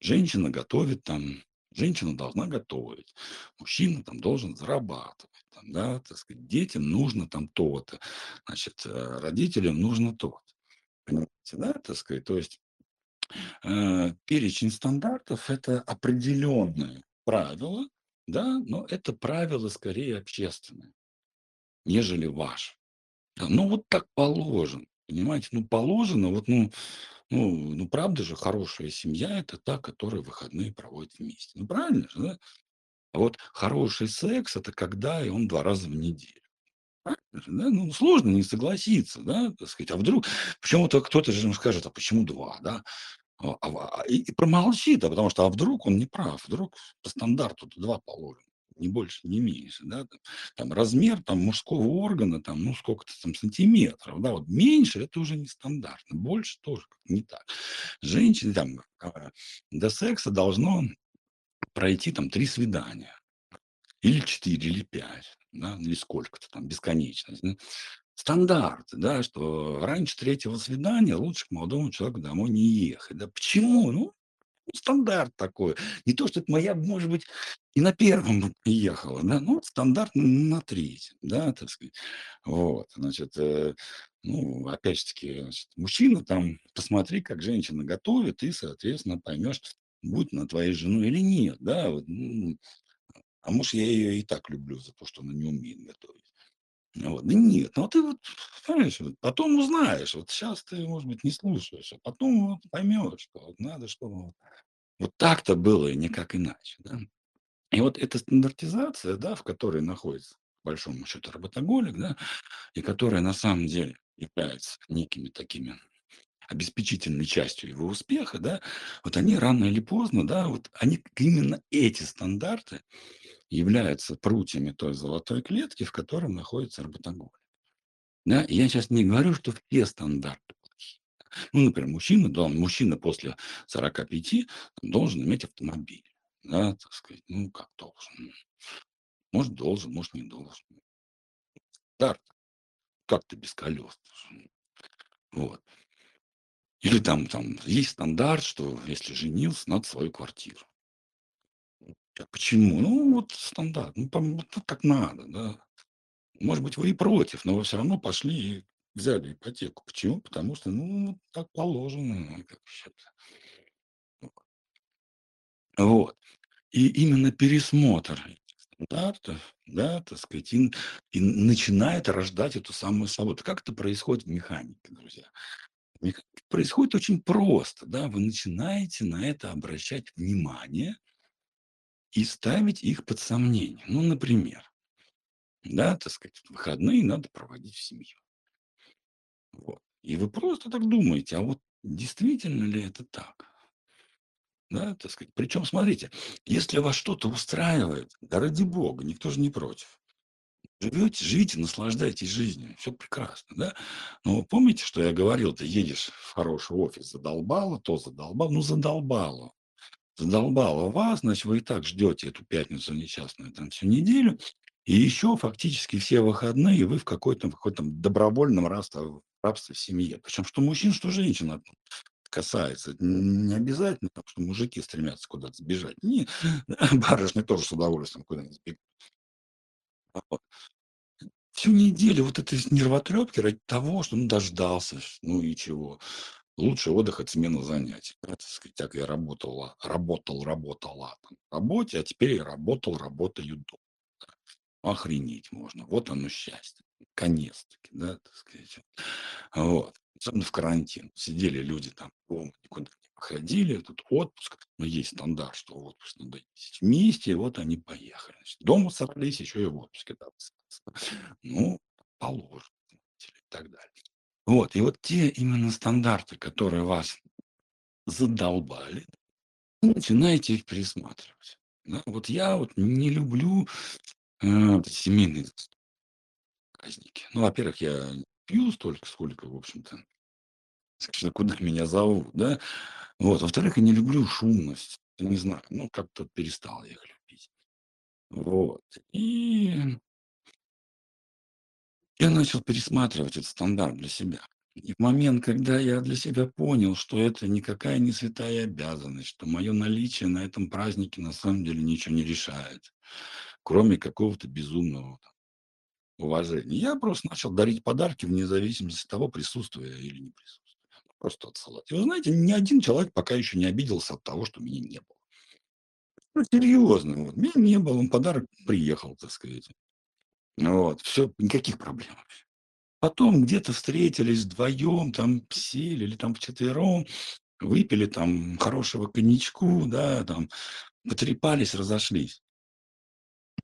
женщина готовит там, женщина должна готовить, мужчина там должен зарабатывать, там, да, так сказать, детям нужно там то-то, значит, э, родителям нужно то-то. Понимаете, да, так сказать, то есть, э, перечень стандартов- это определенные правила, да, но это правила скорее общественные, нежели ваши. Да, ну, вот так положено. Понимаете, ну, положено, вот, ну ну ну, правда же, хорошая семья- это та, которая выходные проводит вместе. Ну, правильно же, да? А вот хороший секс- это когда и он 2 раза в неделю. Да? Ну, сложно не согласиться, да, так сказать. А вдруг почему-то кто-то же, скажет: "А почему 2, да?" А а а и и промолчит, а потому что, а вдруг он не прав, вдруг по стандарту-то 2 положено, ни больше, ни меньше, да, там. Там размер там мужского органа, там, ну, сколько-то там сантиметров, да, вот меньше- это уже не стандартно, больше тоже не так. Женщине там, а, до секса должно пройти там 3 свидания или 4, или 5, да, или сколько-то там, бесконечность, да. Стандарты, да, что раньше 3 свидания лучше к молодому человеку домой не ехать. Да почему? Ну, стандарт такой. Не то, что это моя, может быть, и на 1 бы поехала, да, ну, стандарт на 3, да, так сказать. Вот, значит, э, ну, опять же таки, значит, мужчина там, посмотри, как женщина готовит, и, соответственно, поймешь, будет она твоей женой или нет, да, вот, м. А может, я ее и так люблю за то, что она не умеет готовить. Вот. Да нет, ну, ты вот, понимаешь, вот потом узнаешь. Вот щас ты, может быть, не слушаешь, а потом вот поймешь, что вот надо, чтобы вот так-то было и никак иначе, да. И вот эта стандартизация, да, в которой находится, по большому счету, работоголик, да, и которая на самом деле является некими такими обеспечительной частью его успеха, да, вот они рано или поздно, да, вот они, именно эти стандарты являются прутьями той золотой клетки, в котором находится работоголик. Да, я щас не говорю, что все стандарты плохие. Ну, например, мужчина, да, мужчина после 45 должен иметь автомобиль, да, так сказать. Ну, как должен? Может, должен, может, не должен. Стандарт. Как ты без колес? Вот. Или там там есть стандарт, что если женился, надо свою квартиру. Почему? Ну, вот стандарт, ну, там вот так надо, да. Может быть, вы и против, но вы всё равно пошли и взяли ипотеку. Почему? Потому что, ну, так положено, как. Вот. Вот. И именно пересмотр стандартов, да, так сказать, и и начинает рождать эту самую свободу. Как это происходит в механике, друзья? Происходит очень просто, да. Вы начинаете на это обращать внимание и ставить их под сомнение. Ну, например, да, так сказать, выходные надо проводить в семье. Вот. И вы просто так думаете: а вот действительно ли это так? Да, так сказать. Причем, смотрите, если вас что-то устраивает, да ради бога, никто же не против. Живете, живите, наслаждайтесь жизнью, всё прекрасно, да. Но помните, что я говорил: ты едешь в хороший офис, задолбало то, задолбало, ну, задолбало. Задолбало вас, значит, вы и так ждете эту пятницу несчастную там всю неделю, и еще фактически все выходные вы в какой-то в какой-то добровольном рабство рабстве в семье. Причем что мужчин, что женщин касается. Не обязательно, там, что мужики стремятся куда-то сбежать. Не, барышни тоже с удовольствием куда-нибудь сбегут. А вот. Всю неделю вот этой нервотрепки ради того, что, ну, дождался, ну и чего? Лучший отдых- это смена занятий. Да, так сказать, так я работала работал, работала там работе, а теперь я работал, работаю дома. Да. Охренеть можно. Вот оно счастье. Наконец-таки, да, так сказать. Вот. Особенно в карантин. Сидели люди там дома, никуда не выходили. Этот отпуск, но есть стандарт, что отпуск надо ездить вместе. Вот они поехали. Значит, дома собрались, еще и в отпуске там Ну, положено, и так далее. Вот. И вот те именно стандарты, которые вас задолбали, вы начинаете их пересматривать. Да. Вот я вот не люблю, э, семейные праздники. Ну, во-первых, я пью столько, сколько, в общем-то, куда меня зовут, да. Вот. Во-вторых, я не люблю шумность. Не знаю, ну, как-то перестал я их любить. Вот. И я начал пересматривать этот стандарт для себя. И в момент, когда я для себя понял, что это никакая не святая обязанность, что мое наличие на этом празднике на самом деле ничего не решает, кроме какого-то безумного там уважения. Я просто начал дарить подарки вне зависимости от того, присутствую я или не присутствую. Просто отсылать. И вы знаете, ни один человек пока еще не обиделся от того, что меня не было. Ну, серьезно, вот. Меня не было, подарок приехал, так сказать. Вот. Всё, никаких проблем. Потом где-то встретились вдвоем, там сели или там вчетвером, выпили там хорошего коньячку, да, там потрепались, разошлись.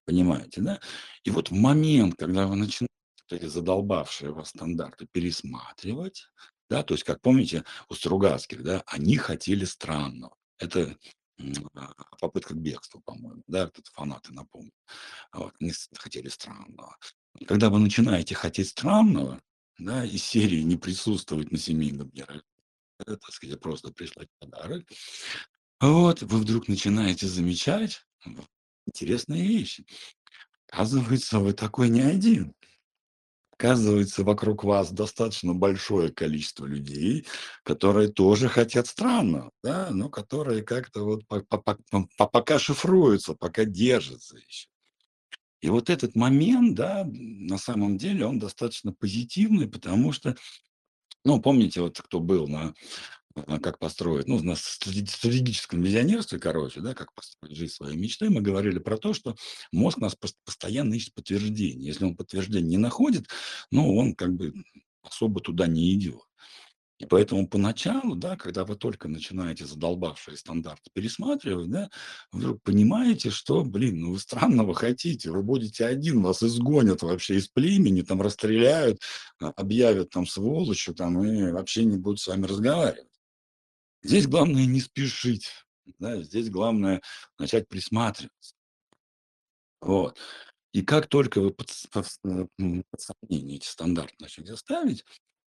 Понимаете, да? И вот момент, когда вы начинаете эти задолбавшие вас стандарты пересматривать, да, то есть, как помните, у Стругацких, да, они хотели странного. Это попытка к бегству, по-моему, да, тут фанаты напомню. Вот, они хотели странного. Когда вы начинаете хотеть странного, да, из серии не присутствовать на семейном дне это, так сказать, просто прислать подарок, вот, вы вдруг начинаете замечать интересные вещи. Оказывается, вы такой не один. Оказывается, вокруг вас достаточно большое количество людей, которые тоже хотят странного, да, но которые как-то вот по- пока шифруются, пока держатся еще. И вот этот момент, да, на самом деле он достаточно позитивный, потому что, ну, помните, вот кто был на как построить, ну, на стратеги- стратегическом визионерстве, короче, да, как построить жизнь своей мечты, мы говорили про то, что мозг нас пос- постоянно ищет подтверждение. Если он подтверждение не находит, ну, он как бы особо туда не идет. И поэтому поначалу, да, когда вы только начинаете задолбавшие стандарты пересматривать, да, вдруг понимаете, что, блин, ну вы странного хотите, вы будете один, вас изгонят вообще из племени, там расстреляют, а, объявят там сволочью, там, и вообще не будут с вами разговаривать. Здесь главное не спешить, да, здесь главное начать присматриваться. Вот. И как только вы под, под э, под сомнение эти стандарты начнете ставить,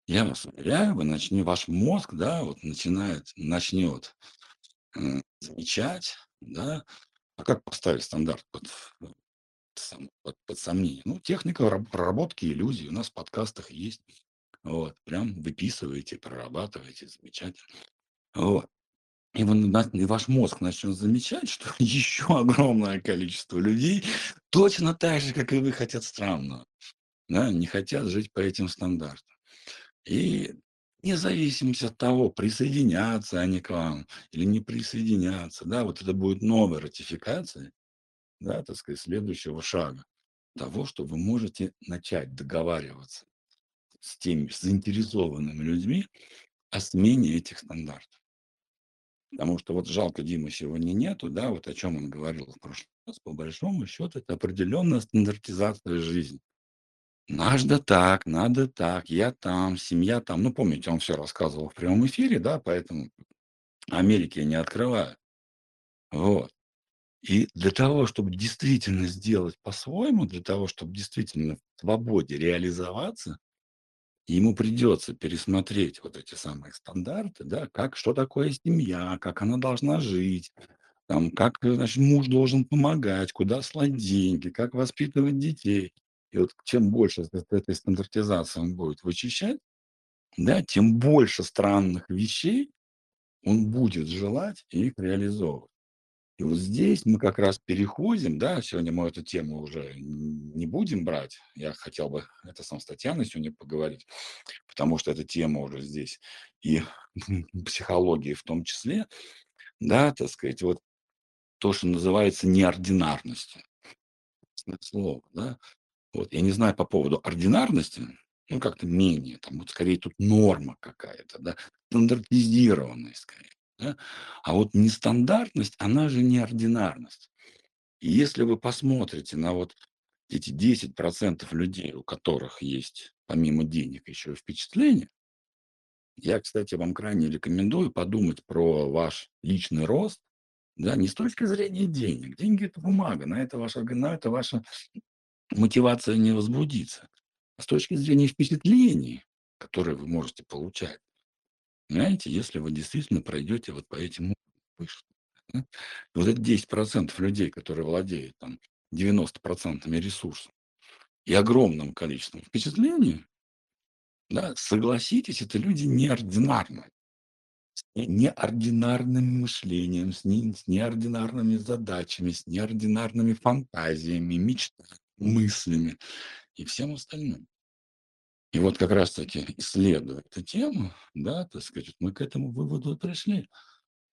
я вас уверяю, вы начнете, ваш мозг, да, вот начинает, начнет э, замечать, да, а как поставить стандарт под, э, сом- под, под сомнение? Ну, техника раб- проработки иллюзий у нас в подкастах есть. Вот, прям выписываете, прорабатываете, замечательно. Вот. И вы и ваш мозг начнет замечать, что еще огромное количество людей точно так же, как и вы, хотят странного, да, не хотят жить по этим стандартам. И вне зависимости от того, присоединятся они к вам или не присоединятся, да, вот это будет новая ратификация, да, так сказать, следующего шага того, что вы можете начать договариваться с теми заинтересованными людьми о смене этих стандартов. Потому что вот жалко, Димы сегодня нету, да, вот о чем он говорил в прошлый раз, по большому счету, это определенная стандартизация жизни. Надо так, надо так, я там, семья там. Ну, помните, он все рассказывал в прямом эфире, да, поэтому Америки я не открываю. Вот. И для того, чтобы действительно сделать по-своему, для того, чтобы действительно в свободе реализоваться, ему придется пересмотреть вот эти самые стандарты, да, как, что такое семья, как она должна жить, Там, как, значит, муж должен помогать, куда слать деньги, как воспитывать детей. И вот чем больше этой стандартизации он будет вычищать, да, тем больше странных вещей он будет желать их реализовывать. И вот здесь мы как раз переходим, да, сегодня мы эту тему уже не будем брать. Я хотел бы, это сам с Татьяной сегодня поговорить, потому что эта тема уже здесь и психологии в том числе, да, так сказать, вот то, что называется неординарностью. Слово, да. Вот я не знаю по поводу ординарности, ну, как-то менее, там, вот скорее тут норма какая-то, да, стандартизированность скорее, да. А вот нестандартность, она же неординарность. И если вы посмотрите на вот эти 10% людей, у которых есть помимо денег еще и впечатления, я, кстати, вам крайне рекомендую подумать про ваш личный рост, да, не с точки зрения денег. Деньги– это бумага, на это ваша, на это ваша мотивация не возбудится. А с точки зрения впечатлений, которые вы можете получать, знаете, если вы действительно пройдете вот по этим выше. Вот это 10% людей, которые владеют там 90% ресурсов и огромным количеством впечатлений, да, согласитесь, это люди неординарные, с не- неординарным мышлением, с, не- с неординарными задачами, с неординарными фантазиями, мечтами, мыслями и всем остальным. И вот как раз-таки исследуя эту тему, да, так сказать, мы к этому выводу и пришли,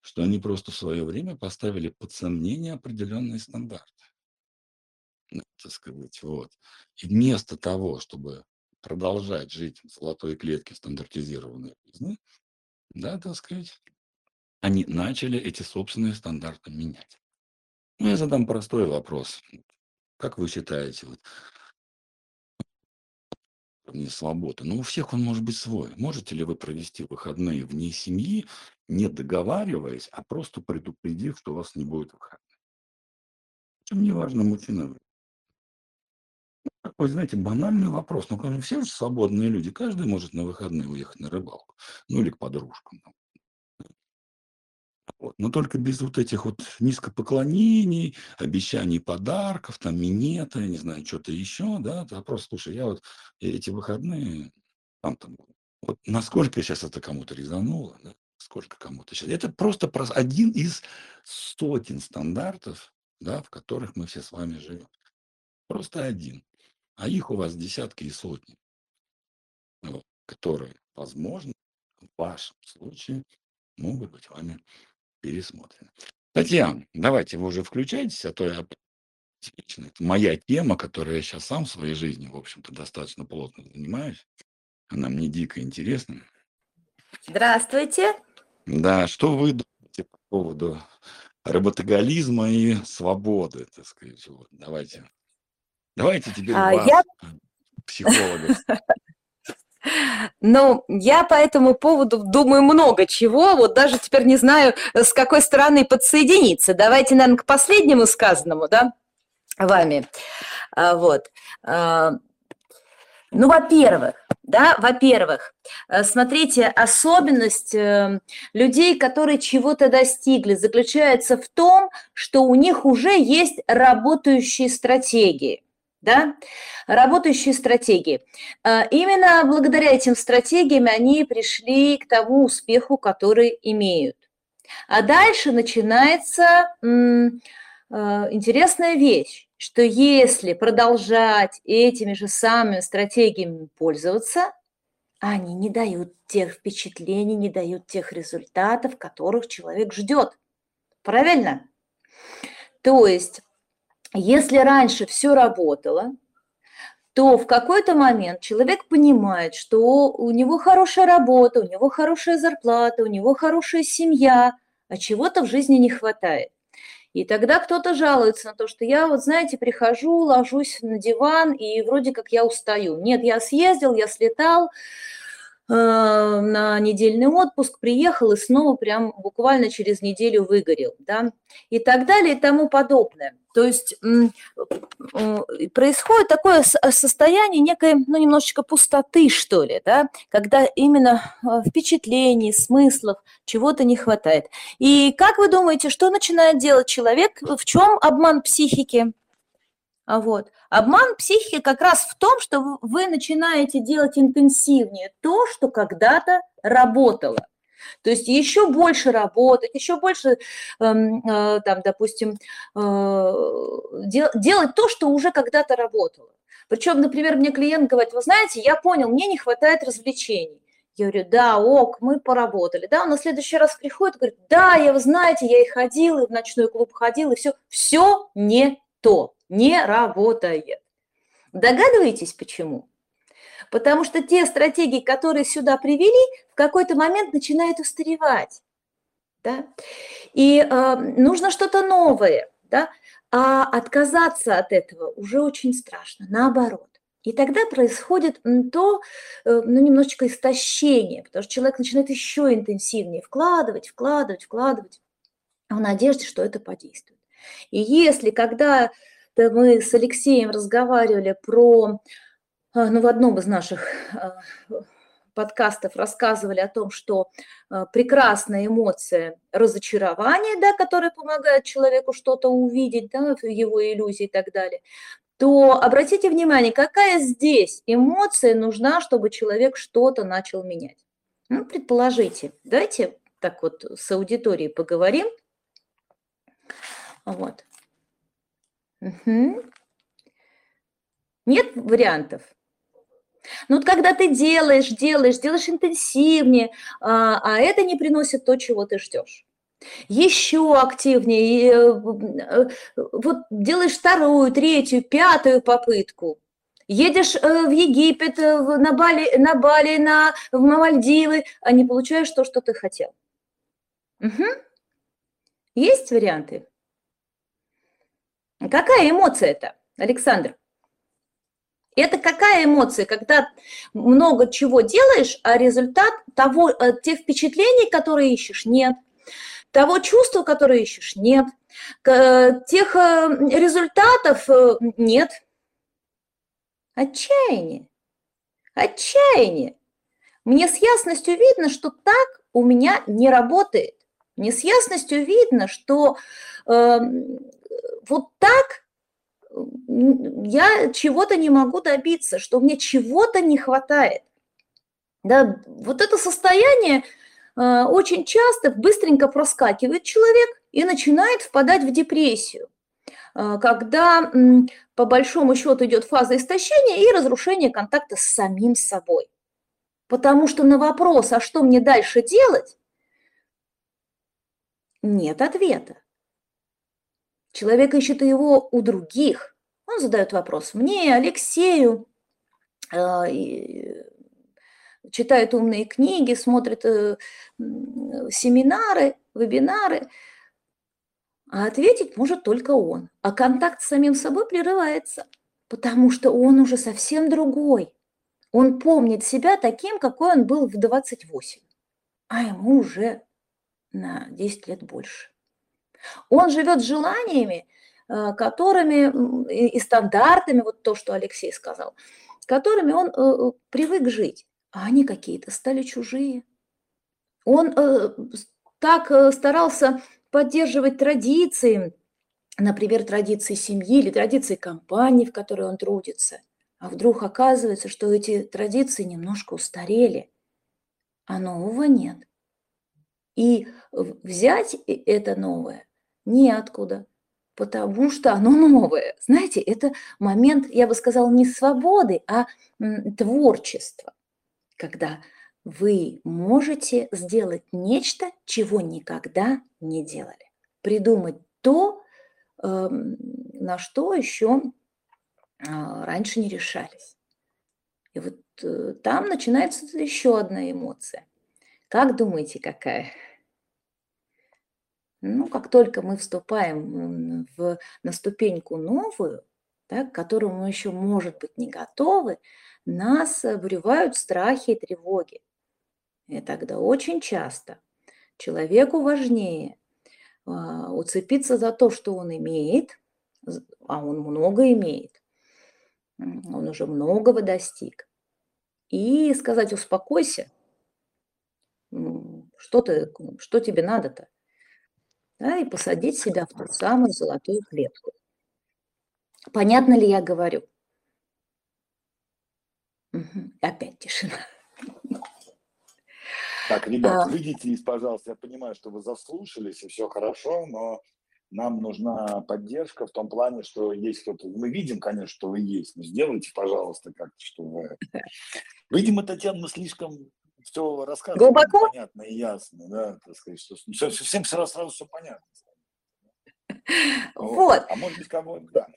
что они просто в свое время поставили под сомнение определенные стандарты, ну, так сказать, вот. И вместо того, чтобы продолжать жить в золотой клетке стандартизированной жизни, да, так сказать, они начали эти собственные стандарты менять. Ну, я задам простой вопрос. Как вы считаете, вот, не свободы, но у всех он может быть свой. Можете ли вы провести выходные вне семьи, не договариваясь, а просто предупредив, что у вас не будет выходных? Чем не важно, мужчина. Ну, Такой, знаете, банальный вопрос. Ну, конечно, все же свободные люди. Каждый может на выходные уехать на рыбалку. Ну, или к подружкам. Вот. Но только без вот этих вот низкопоклонений, обещаний подарков, там, минета, я не знаю, что-то еще, да, а просто, слушай, я вот эти выходные там, там, вот насколько сейчас это кому-то резануло, да, сколько кому-то сейчас. Это просто прос- один из сотен стандартов, да, в которых мы все с вами живем. Просто один. А их у вас десятки и сотни, вот, которые, возможно, в вашем случае могут быть вами пересмотрены. Татьяна, давайте вы уже включайтесь, а то я это моя тема, которой я сейчас сам в своей жизни, в общем-то, достаточно плотно занимаюсь. Она мне дико интересна. Здравствуйте. Да, что вы думаете по поводу работоголизма и свободы, так сказать? Вот, давайте. Давайте теперь А, вас, Я, психологов. Ну, я по этому поводу думаю много чего, вот даже теперь не знаю, с какой стороны подсоединиться. Давайте, наверное, к последнему сказанному, да, вами. А, Вот. А, Ну, во-первых, да, во-первых, э, смотрите, особенность э, людей, которые чего-то достигли, заключается в том, что у них уже есть работающие стратегии. Да? Работающие стратегии. Э, Именно благодаря этим стратегиям они пришли к тому успеху, который имеют. А дальше начинается э, интересная вещь что если продолжать этими же самыми стратегиями пользоваться, они не дают тех впечатлений, не дают тех результатов, которых человек ждет. Правильно? То есть, если раньше все работало, то в какой-то момент человек понимает, что у него хорошая работа, у него хорошая зарплата, у него хорошая семья, а чего-то в жизни не хватает. И тогда кто-то жалуется на то, что я, вот знаете, прихожу, ложусь на диван, и вроде как я устаю. Нет, я съездил, я слетал на недельный отпуск, приехал и снова прям буквально через неделю выгорел, да, и так далее и тому подобное. То есть происходит такое состояние некой, ну, немножечко пустоты, что ли, да, когда именно впечатлений, смыслов, чего-то не хватает. И как вы думаете, что начинает делать человек? В чем обман психики? А вот. Обман психики как раз в том, что вы начинаете делать интенсивнее то, что когда-то работало. То есть еще больше работать, еще больше, эм, э, там, допустим, э, делать то, что уже когда-то работало. Причем, например, мне клиент говорит, вы знаете, я понял, мне не хватает развлечений. Я говорю, да, ок, мы поработали. Да, он на следующий раз приходит говорит, да, я, вы знаете, я и ходил, и в ночной клуб ходил, и все. Все не то, не работает. Догадываетесь, почему? Потому что те стратегии, которые сюда привели, в какой-то момент начинают устаревать. Да? И э, нужно что-то новое. Да? А отказаться от этого уже очень страшно, наоборот. И тогда происходит то, э, ну, немножечко истощение, потому что человек начинает еще интенсивнее вкладывать, вкладывать, вкладывать, в надежде, что это подействует. И если когда мы с Алексеем разговаривали про а, ну, в одном из наших а, подкастов рассказывали о том, что а, прекрасная эмоция разочарования, да, которая помогает человеку что-то увидеть, да, его иллюзии и так далее, то обратите внимание, какая здесь эмоция нужна, чтобы человек что-то начал менять. Ну, предположите, давайте так вот с аудиторией поговорим. Вот. Угу. Нет вариантов? Ну вот когда ты делаешь, делаешь, делаешь интенсивнее, а, а это не приносит то, чего ты ждешь. Еще активнее, э, вот делаешь вторую, третью, пятую попытку, едешь э, в Египет, э, на Бали, на Бали, на в Мальдивы, а не получаешь то, что ты хотел. Угу. Есть варианты? Какая эмоция это, Александр? Это какая эмоция, когда много чего делаешь, а результат того, э, тех впечатлений, которые ищешь, нет. Того чувства, которое ищешь, нет. Тех результатов нет. Отчаяние. Отчаяние. Мне с ясностью видно, что так у меня не работает. Мне с ясностью видно, что э, вот так я чего-то не могу добиться, что мне чего-то не хватает. Да, вот это состояние э, очень часто быстренько проскакивает человек и начинает впадать в депрессию. А, когда по большому счету идет фаза истощения и разрушения контакта с самим собой. Потому что на вопрос, а что мне дальше делать, нет ответа. Человек ищет его у других. Он задает вопрос мне, Алексею, а, читает умные книги, смотрит э, семинары, вебинары – а ответить может только он. А контакт с самим собой прерывается, потому что он уже совсем другой. Он помнит себя таким, какой он был в 28, а ему уже на 10 лет больше. Он живет желаниями, э, которыми и стандартами, вот то, что Алексей сказал, которыми он э, э, привык жить, а они какие-то стали чужие. Он так старался поддерживать традиции, например, традиции семьи или традиции компании, в которой он трудится. А вдруг оказывается, что эти традиции немножко устарели, а нового нет. И взять это новое неоткуда, потому что оно новое. Знаете, это момент, я бы сказала, не свободы, а творчества, когда вы можете сделать нечто, чего никогда не делали. Придумать то, эм, на что еще а, раньше не решались. И вот э, там начинается еще одна эмоция. Как думаете, какая? Ну, как только мы вступаем в, на ступеньку новую, да, к которому мы еще, может быть, не готовы, нас обуревают страхи и тревоги. И тогда очень часто человеку важнее а, уцепиться за то, что он имеет, а он много имеет, он уже многого достиг, и сказать успокойся, что, ты, что тебе надо-то, да, и посадить себя в ту самую золотую клетку. Понятно ли я говорю? Угу. Опять тишина. Так, ребят, а... выйдите, пожалуйста. Я понимаю, что вы заслушались, и все хорошо, но нам нужна поддержка в том плане, что есть кто-то. Мы видим, конечно, что вы есть, но сделайте, пожалуйста, как-то, что вы... Видимо, Татьяна, мы слишком все рассказываем. Глубоко? Понятно и ясно, да, так сказать, что все, всем сразу, сразу все понятно. Вот. вот. А может быть, кого да.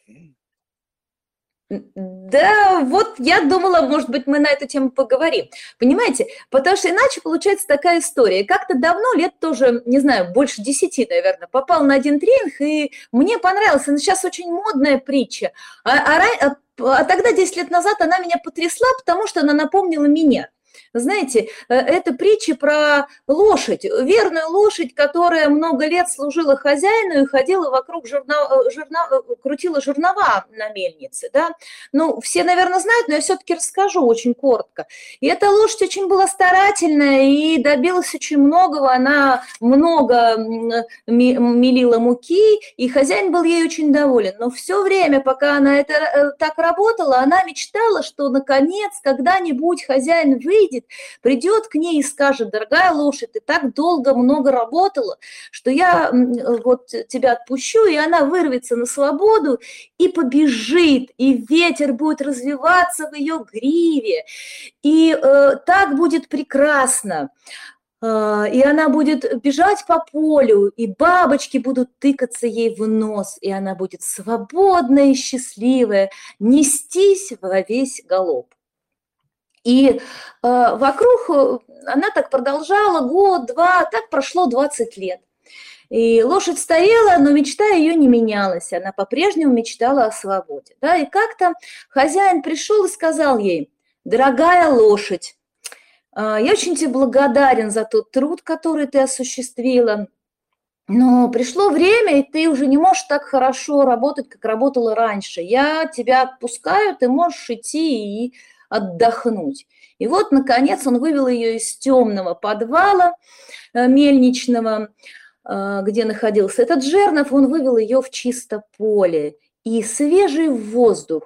Да, вот я думала, может быть, мы на эту тему поговорим. Понимаете, потому что иначе получается такая история. Как-то давно, лет тоже, не знаю, больше десяти, наверное, попал на один тренинг, и мне понравилось. Она сейчас очень модная притча. А, а, а, а тогда, 10 лет назад, она меня потрясла, потому что она напомнила меня. Знаете, э, это притча про лошадь, верную лошадь, которая много лет служила хозяину и ходила вокруг жерна, э, жерна, э, крутила жернова на мельнице. Да? Ну, все, наверное, знают, но я все-таки расскажу очень коротко. И эта лошадь очень была старательная и добилась очень многого. Она много мелила муки, и хозяин был ей очень доволен. Но все время, пока она это так работала, она мечтала, что наконец, когда-нибудь хозяин выйдет увидит, придет к ней и скажет, дорогая лошадь, ты так долго, много работала, что я вот тебя отпущу, и она вырвется на свободу и побежит, и ветер будет развиваться в ее гриве, и э, так будет прекрасно. а, и она будет бежать по полю, и бабочки будут тыкаться ей в нос, и она будет свободная и счастливая нестись во весь голоб. И э, вокруг э, она так продолжала год, два, так прошло 20 лет. И лошадь старела, но мечта ее не менялась. Она по-прежнему мечтала о свободе. Да? И как-то хозяин пришел и сказал ей, дорогая лошадь, а, я очень тебе благодарен за тот труд, который ты осуществила. Но пришло время, и ты уже не можешь так хорошо работать, как работала раньше. Я тебя отпускаю, ты можешь идти и отдохнуть. И вот, наконец, он вывел ее из темного подвала э, мельничного, э, где находился этот жернов, он вывел ее в чисто поле. И свежий воздух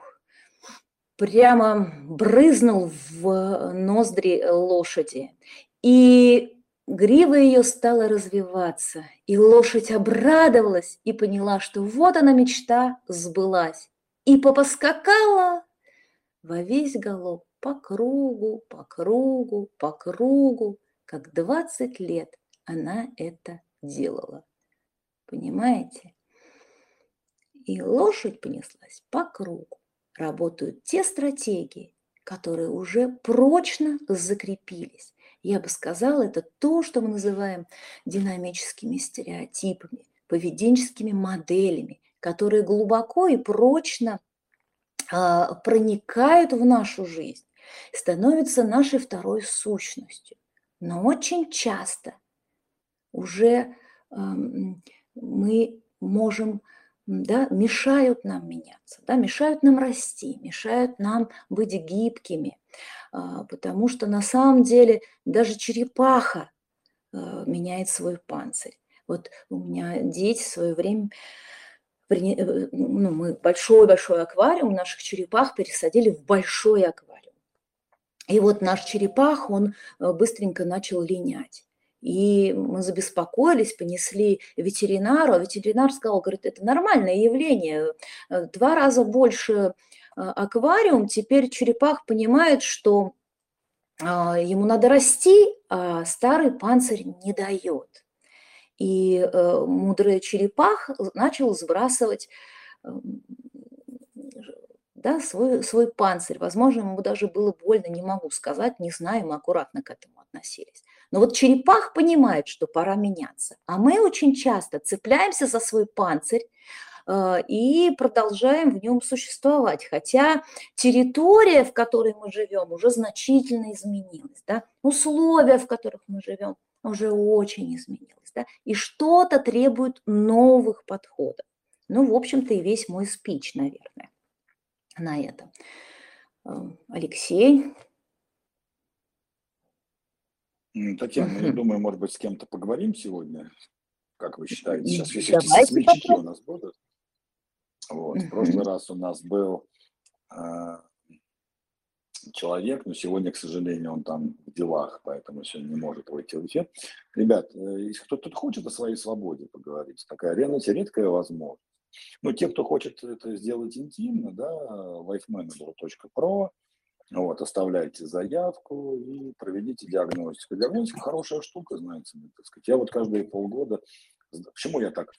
прямо брызнул в ноздри лошади. И грива ее стала развиваться, и лошадь обрадовалась и поняла, что вот она мечта сбылась. И попоскакала во весь голоб по кругу, по кругу, по кругу, как 20 лет она это делала. Понимаете? И лошадь понеслась по кругу работают те стратегии, которые уже прочно закрепились. Я бы сказала, это то, что мы называем динамическими стереотипами, поведенческими моделями, которые глубоко и прочно проникают в нашу жизнь, становятся нашей второй сущностью. Но очень часто уже мы можем да, мешают нам меняться, да, мешают нам расти, мешают нам быть гибкими, а, потому что на самом деле даже черепаха а, меняет свой панцирь. Вот у меня дети в свое время, ну, мы большой-большой аквариум наших черепах пересадили в большой аквариум. И вот наш черепах, он э, быстренько начал линять. И мы забеспокоились, понесли ветеринару, а ветеринар сказал, говорит, это нормальное явление, э, два раза больше э, аквариум, теперь черепах понимает, что ему надо расти, а старый панцирь не дает. И э, мудрый черепах начал сбрасывать да, свой, свой панцирь. Возможно, ему даже было больно, не могу сказать, не знаю, мы аккуратно к этому относились. Но вот черепах понимает, что пора меняться. А мы очень часто цепляемся за свой панцирь, э, и продолжаем в нем существовать. Хотя территория, в которой мы живем, уже значительно изменилась. Да? Условия, в которых мы живем, уже очень изменилось. Да? И что-то требует новых подходов. Ну, в общем-то, и весь мой спич, наверное, на этом. Э, Алексей, Татьяна, я думаю, может быть, с кем-то поговорим сегодня. Как вы считаете? Сейчас если свечки у нас будут. Вот. В прошлый раз у нас был э, человек, но сегодня, к сожалению, он там в делах, поэтому сегодня не может выйти в эфир. Ребят, э, если кто-то хочет о своей свободе поговорить, такая реально редкая возможность. Но те, кто хочет это сделать интимно, да, lifemanager.pro, вот, оставляйте заявку и проведите диагностику. Диагностика хорошая штука, знаете, так сказать. Я вот каждые полгода, почему я так,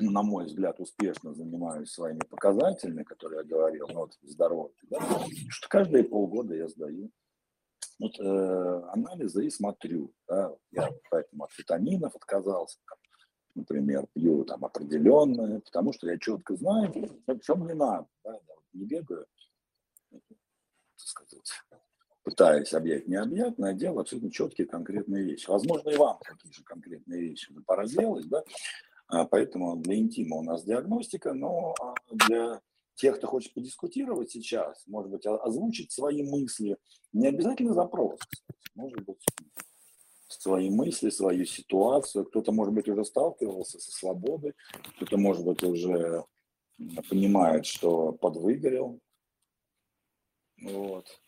на мой взгляд, успешно занимаюсь своими показателями, которые я говорил, ну, вот здоровье, да, что каждые полгода я сдаю вот, э, анализы и смотрю. Да, я поэтому от витаминов отказался, например, пью там определенные, потому что я четко знаю, что мне надо. Да, я не бегаю сказать, пытаясь объять необъятное, делал абсолютно четкие конкретные вещи. Возможно, и вам такие же конкретные вещи пора делать, да, а, поэтому для интима у нас диагностика, но а, для тех, кто хочет подискутировать сейчас, может быть, озвучить свои мысли, не обязательно запрос, может быть, свои мысли, свою ситуацию. Кто-то, может быть, уже сталкивался со свободой, кто-то, может быть, уже понимает, что подвыгорел, вот.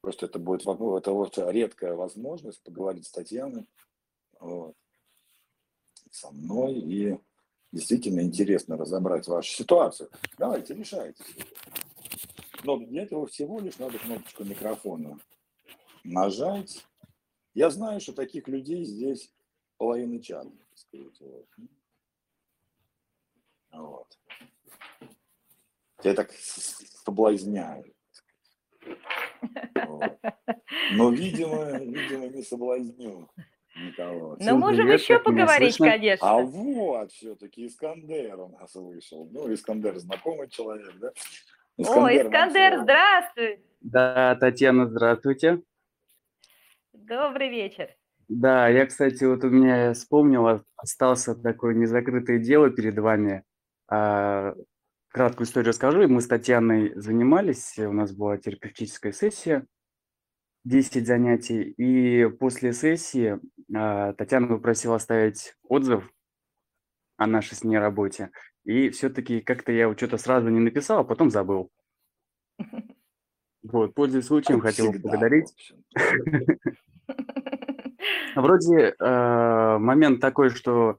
Просто это будет это вот редкая возможность поговорить с Татьяной вот, со мной и действительно интересно разобрать вашу ситуацию. Давайте, решайте. Но для этого всего лишь надо кнопочку микрофона нажать, Я знаю, что таких людей здесь половина чата, вот. Вот. Я так соблазняю. Вот. Но, видимо, видимо, не соблазню никого. Ну, можем привет, еще поговорить, слышно? А конечно. вот все-таки Искандер у нас вышел. Ну, Искандер знакомый человек, да? О, нам Искандер, здравствуй. Да, Татьяна, здравствуйте. Добрый вечер. Да, я, кстати, вот у меня вспомнил, а- остался такое незакрытое дело перед вами. А, краткую историю расскажу. Мы с Татьяной занимались, у нас была терапевтическая сессия, 10 занятий, и после сессии а, Татьяна попросила оставить отзыв о нашей с ней работе, и все-таки как-то я что-то сразу не написал, а потом забыл. Вот, пользуясь случаем, Как хотел поблагодарить. Вроде э, момент такой, что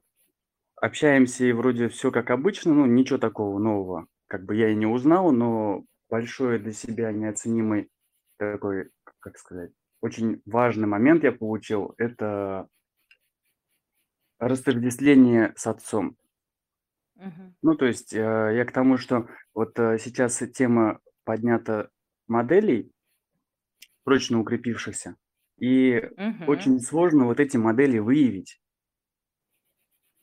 общаемся и вроде все как обычно, ну ничего такого нового, как бы я и не узнал, но большой для себя неоценимый такой, как сказать, очень важный момент я получил, это растождествление с отцом. Мгм. Ну, то есть э, я к тому, что вот э, сейчас тема поднята моделей, прочно укрепившихся, и Мгм. очень сложно вот эти модели выявить.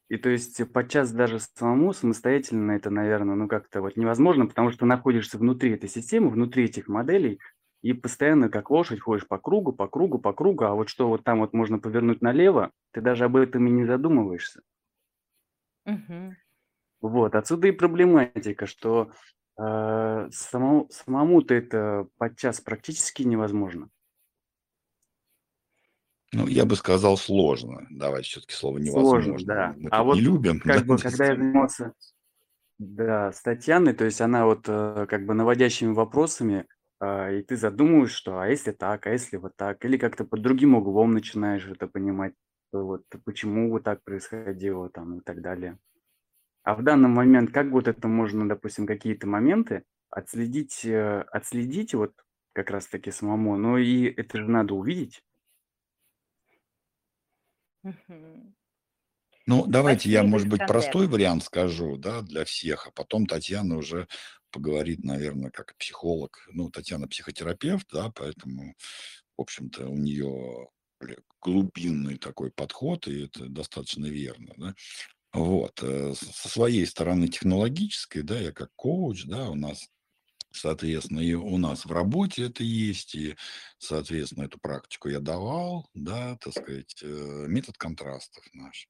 И то есть подчас даже самому самостоятельно это, наверное, ну как-то вот невозможно, потому что находишься внутри этой системы, внутри этих моделей, и постоянно как лошадь ходишь по кругу, по кругу, по кругу, а вот что вот там вот можно повернуть налево, ты даже об этом и не задумываешься. Мгм. Вот, отсюда и проблематика, что э, самому, самому-то это подчас практически невозможно. Ну, я бы сказал, сложно. Давайте все-таки слово Сложно, невозможно. да. Мы А вот не любим. как да, бы, когда я занимался Да, с Татьяной, то есть она вот э, как бы наводящими вопросами, а, и ты задумываешь, что а если так, а если вот так, или как-то под другим углом начинаешь это понимать, вот почему вот так происходило там и так далее. А в данный момент, как вот это можно, допустим, какие-то моменты отследить, э, отследить вот как раз-таки самому, но и это же надо увидеть. Мгм. Ну, давайте я, Спасибо, может быть, Искандер. простой вариант скажу, да, для всех, а потом Татьяна уже поговорит, наверное, как психолог. Ну, Татьяна психотерапевт, да, поэтому, в общем-то, у нее глубинный такой подход, и это достаточно верно, да. Вот. э, Со своей стороны технологической, да, я как коуч, да, у нас, соответственно, и у нас в работе это есть, и, соответственно, эту практику я давал, да, так сказать, э, метод контрастов наш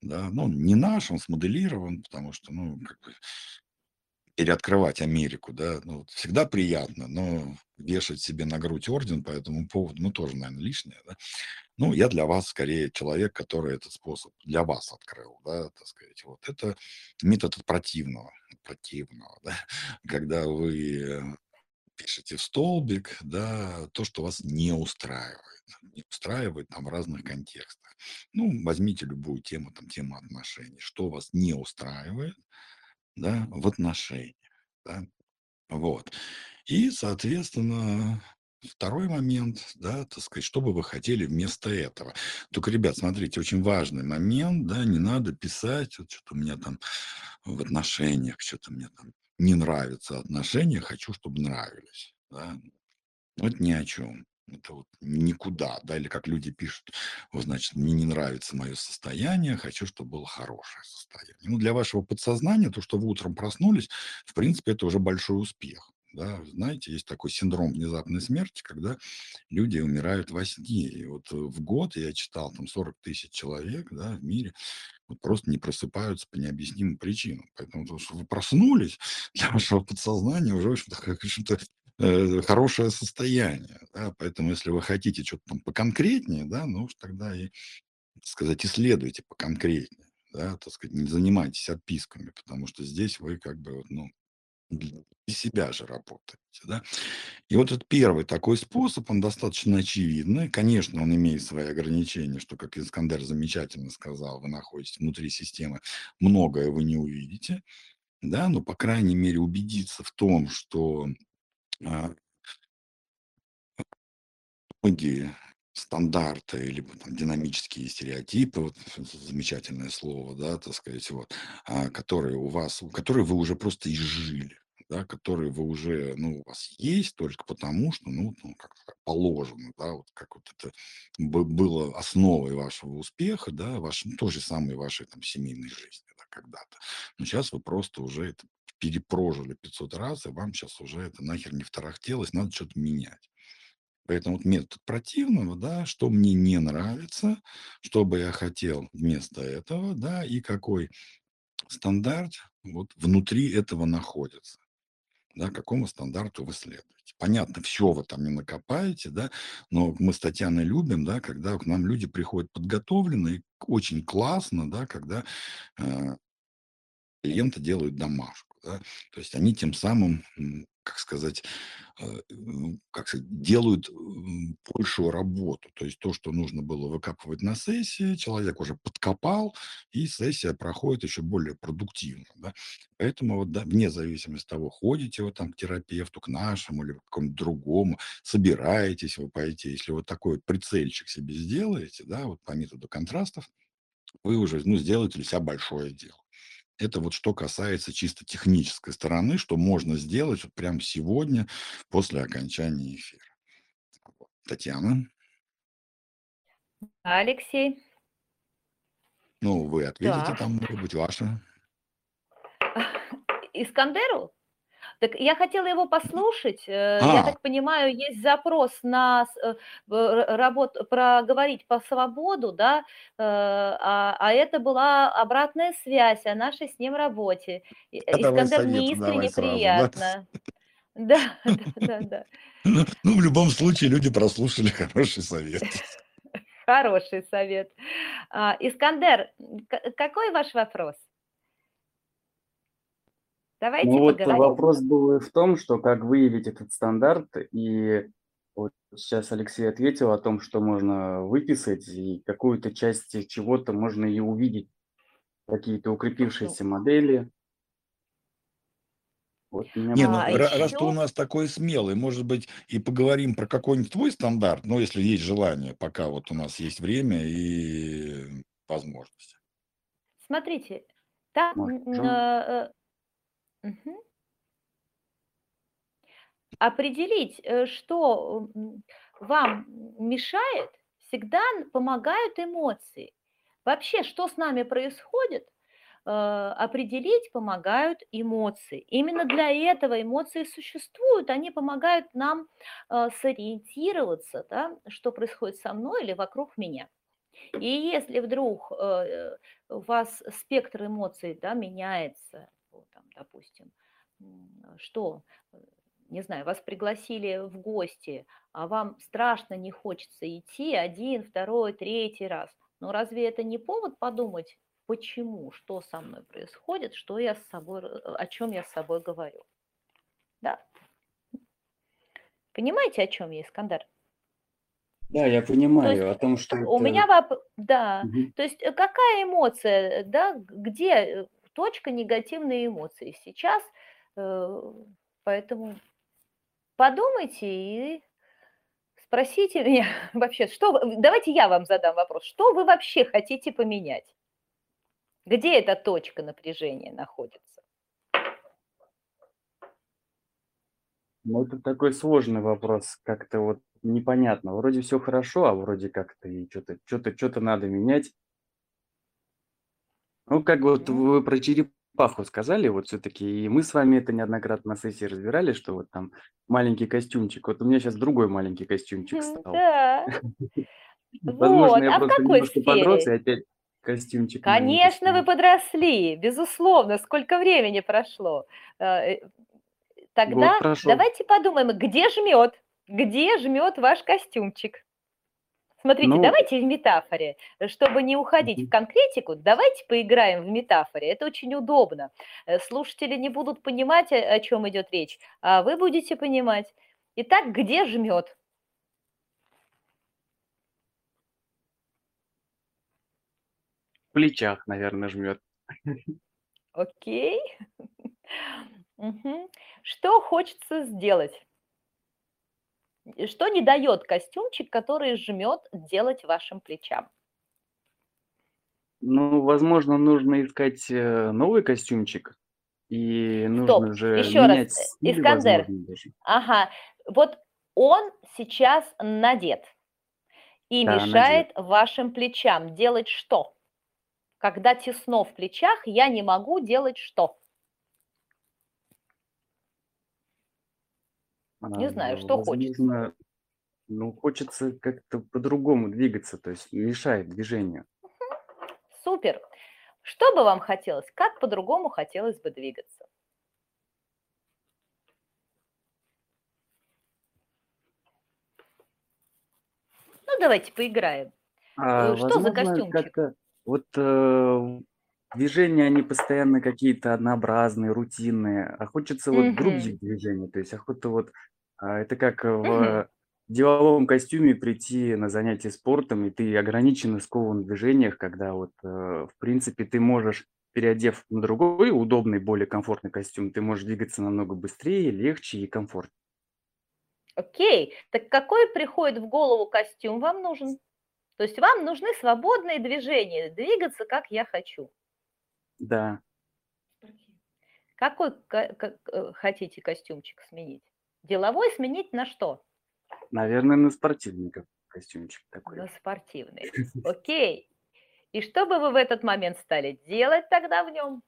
да, ну, не наш, он смоделирован, потому что, ну, как бы переоткрывать Америку, да, ну, всегда приятно, но вешать себе на грудь орден по этому поводу, ну, тоже, наверное, лишнее, да. Ну, я для вас скорее человек, который этот способ для вас открыл, да, так сказать. Вот это метод от противного, от противного, да, когда вы пишете в столбик, да, то, что вас не устраивает. Не устраивает там в разных контекстах. Ну, возьмите любую тему, там, тему отношений. Что вас не устраивает, да, в отношениях, да, вот. И, соответственно, второй момент, да, так сказать, что бы вы хотели вместо этого. Только, ребят, смотрите, очень важный момент, да, не надо писать, вот что-то у меня там в отношениях, что-то мне там не нравятся отношения, хочу, чтобы нравились, да. Это ни о чем. Это вот никуда, да, или как люди пишут, вот, значит, мне не нравится мое состояние, хочу, чтобы было хорошее состояние. Ну, для вашего подсознания, то, что вы утром проснулись, в принципе, это уже большой успех. Да, знаете, есть такой синдром внезапной смерти, когда люди умирают во сне. И вот э, в год я читал, там 40 тысяч человек да, в мире вот просто не просыпаются по необъяснимым причинам. Поэтому то, что вы проснулись, для вашего подсознания уже, в общем-то, в общем-то, э, хорошее состояние. Да? Поэтому, если вы хотите что-то там поконкретнее, да, ну уж тогда и, так сказать, исследуйте поконкретнее. Да, так сказать, не занимайтесь отписками, потому что здесь вы как бы, ну, для себя же работаете, да. И вот этот первый такой способ, он достаточно очевидный. Конечно, он имеет свои ограничения, что, как Искандер замечательно сказал, вы находитесь внутри системы, многое вы не увидите, да, но, по крайней мере, убедиться в том, что а, многие стандарты, либо там динамические стереотипы, вот замечательное слово, да, так сказать, вот, а, которые у вас, которые вы уже просто изжили, да, которые вы уже, ну, у вас есть только потому, что, ну, ну как положено, да, вот как вот это было основой вашего успеха, да, ваш, ну, той же самой вашей там семейной жизни, да, когда-то. Но сейчас вы просто уже это перепрожили 500 раз, и вам сейчас уже это нахер не второхтелось, надо что-то менять. Поэтому вот метод противного, да, что мне не нравится, что бы я хотел вместо этого, да, и какой стандарт вот внутри этого находится, да, какому стандарту вы следуете. Понятно, все вы там не накопаете, да, но мы с Татьяной любим, да, когда к нам люди приходят подготовленные, очень классно, да, когда э, клиенты делают домашку, да, то есть они тем самым как сказать, э, как сказать, делают большую работу. То есть то, что нужно было выкапывать на сессии, человек уже подкопал, и сессия проходит еще более продуктивно. Да? Поэтому вот, да, вне зависимости от того, ходите вы там к терапевту, к нашему или к какому-то другому, собираетесь вы пойти, если вот такой прицельчик себе сделаете, да, вот по методу контрастов, вы уже ну, сделаете для себя большое дело. Это вот что касается чисто технической стороны, что можно сделать вот прямо сегодня после окончания эфира. Татьяна? Алексей? Ну, вы ответите так. там, может быть, ваше. Искандеру? Так я хотела его послушать. Э, я А, так понимаю, есть запрос на э, в- работ, проговорить по свободу, да, э, а, а это была обратная связь о нашей с ним работе. И- давай Искандер, мне искренне сразу, приятно. Да, да, да, да. Ну, ну, в любом случае, люди прослушали хороший совет. Хороший совет. А, Искандер, какой ваш вопрос? Давайте Ну вот поговорим. вопрос был в том, что как выявить этот стандарт, и вот сейчас Алексей ответил о том, что можно выписать, и какую-то часть чего-то можно и увидеть, какие-то укрепившиеся модели. Вот Не, ну, А, ра- раз ты у еще нас такой смелый, может быть, и поговорим про какой-нибудь твой стандарт, ну, если есть желание, пока вот у нас есть время и возможности. смотрите, там э, э, мгм. определить, э, что м, вам мешает, всегда н- помогают эмоции. Вообще, что с нами происходит, э, определить помогают эмоции. Именно для этого эмоции существуют, они помогают нам э, сориентироваться, да, что происходит со мной или вокруг меня. И если вдруг э, у вас спектр эмоций да, меняется, допустим, что, э, не знаю, вас пригласили в гости, а вам страшно не хочется идти один, второй, третий раз, ну разве это не повод подумать, почему, что со мной происходит, что я с собой, р- о чем я с собой говорю? Да. Понимаете, о чем я, Искандар? Да, я То есть понимаю о том, что у это... меня вопрос, да, Мгм. то есть э, какая эмоция, э, да, где э, точка негативной эмоции сейчас, э, поэтому подумайте и спросите меня вообще, что, давайте я вам задам вопрос, что вы вообще хотите поменять? Где эта точка напряжения находится? Ну, это такой сложный вопрос, как-то вот непонятно. Вроде все хорошо, а вроде как-то и что-то, что-то, что-то надо менять. Ну, как вот вы про черепаху сказали, вот все-таки, и мы с вами это неоднократно на сессии разбирали, что вот там маленький костюмчик. Вот у меня сейчас другой маленький костюмчик стал. Да, Возможно, вот, я а просто какой немножко подрос, и опять костюмчик Конечно, вы подросли, безусловно, сколько времени прошло. Э, э, Тогда давайте подумаем, где жмет, где жмет ваш костюмчик. Смотрите, Ну, давайте в метафоре, чтобы не уходить в конкретику, давайте поиграем в метафоре. Это очень удобно. Э, Слушатели не будут понимать, о чем идет речь, а вы будете понимать. Итак, где жмет? в плечах, наверное, жмет. Окей. Что хочется сделать? Что не дает костюмчик, который жмет делать вашим плечам? Ну, возможно, нужно искать, э, новый костюмчик, и Стоп, нужно же еще раз, менять э, стиль, Искандер, возможно, ага, вот он сейчас надет и Да, надет. мешает вашим плечам делать что? Когда тесно в плечах, я не могу делать что? Не знаю, что хочется. ну, хочется как-то по-другому двигаться, то есть мешает движению. Супер. Что бы вам хотелось? Как по-другому хотелось бы двигаться? Ну, давайте поиграем. А, Э, Что за возможно, костюмчик? как-то вот, э, движения, они постоянно какие-то однообразные, рутинные, а хочется вот других движений. То есть охота вот, а, это как в деловом костюме прийти на занятие спортом, и ты ограничен и скован в движениях, когда вот, э, в принципе, ты можешь, переодев на другой удобный, более комфортный костюм, ты можешь двигаться намного быстрее, легче и комфортнее. Окей. Так какой приходит в голову костюм вам нужен? То есть вам нужны свободные движения, двигаться, как я хочу. Да. Какой ка- ка- э, хотите костюмчик сменить? Деловой сменить на что? Наверное, на спортивный ко костюмчик такой. На спортивный. Окей. И что бы вы в этот момент стали делать тогда в нем?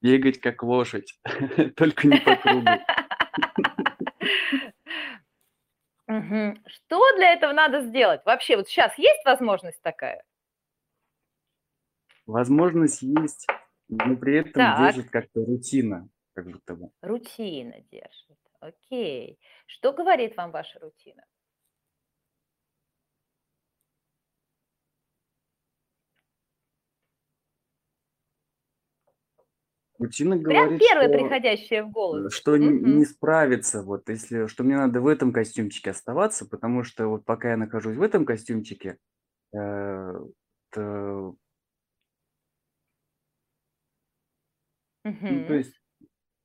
Бегать как лошадь, только не по кругу. Что для этого надо сделать? Вообще, вот сейчас есть возможность такая? Возможность есть, но при этом Так. держит как-то рутина, как будто бы. Рутина держит. Окей. Что говорит вам ваша рутина? Рутина Прям говорит, первое что, приходящее в э, голову. что н Мгм. не справиться, вот если что мне надо в этом костюмчике оставаться, потому что вот пока я нахожусь в этом костюмчике, э, то ну, то Мгм. есть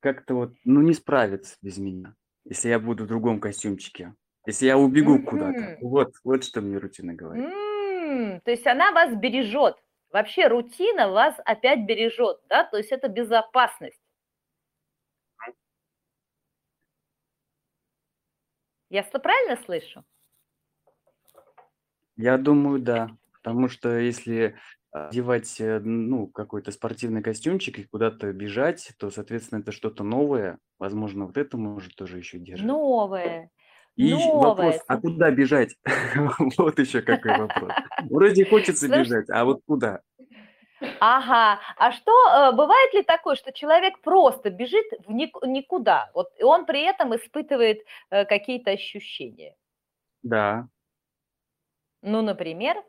как-то вот, ну, не справиться без меня, если я буду в другом костюмчике, если я убегу куда-то. Мгм. Вот вот что мне рутина говорит. М, то есть она вас бережет. Вообще рутина вас опять бережет, да? То есть это безопасность. Я что, правильно слышу? Я думаю, да. Потому что если одевать, э, ну, какой-то спортивный костюмчик и куда-то бежать, то, соответственно, это что-то новое. Возможно, вот это может тоже еще держать. Новое. И Новое. вопрос, а куда бежать? Вот еще какой вопрос. Вроде хочется бежать, а вот куда? Ага. А что, э, бывает ли такое, что человек просто бежит в ник никуда, вот, и он при этом испытывает, э, какие-то ощущения? Да. Ну, например?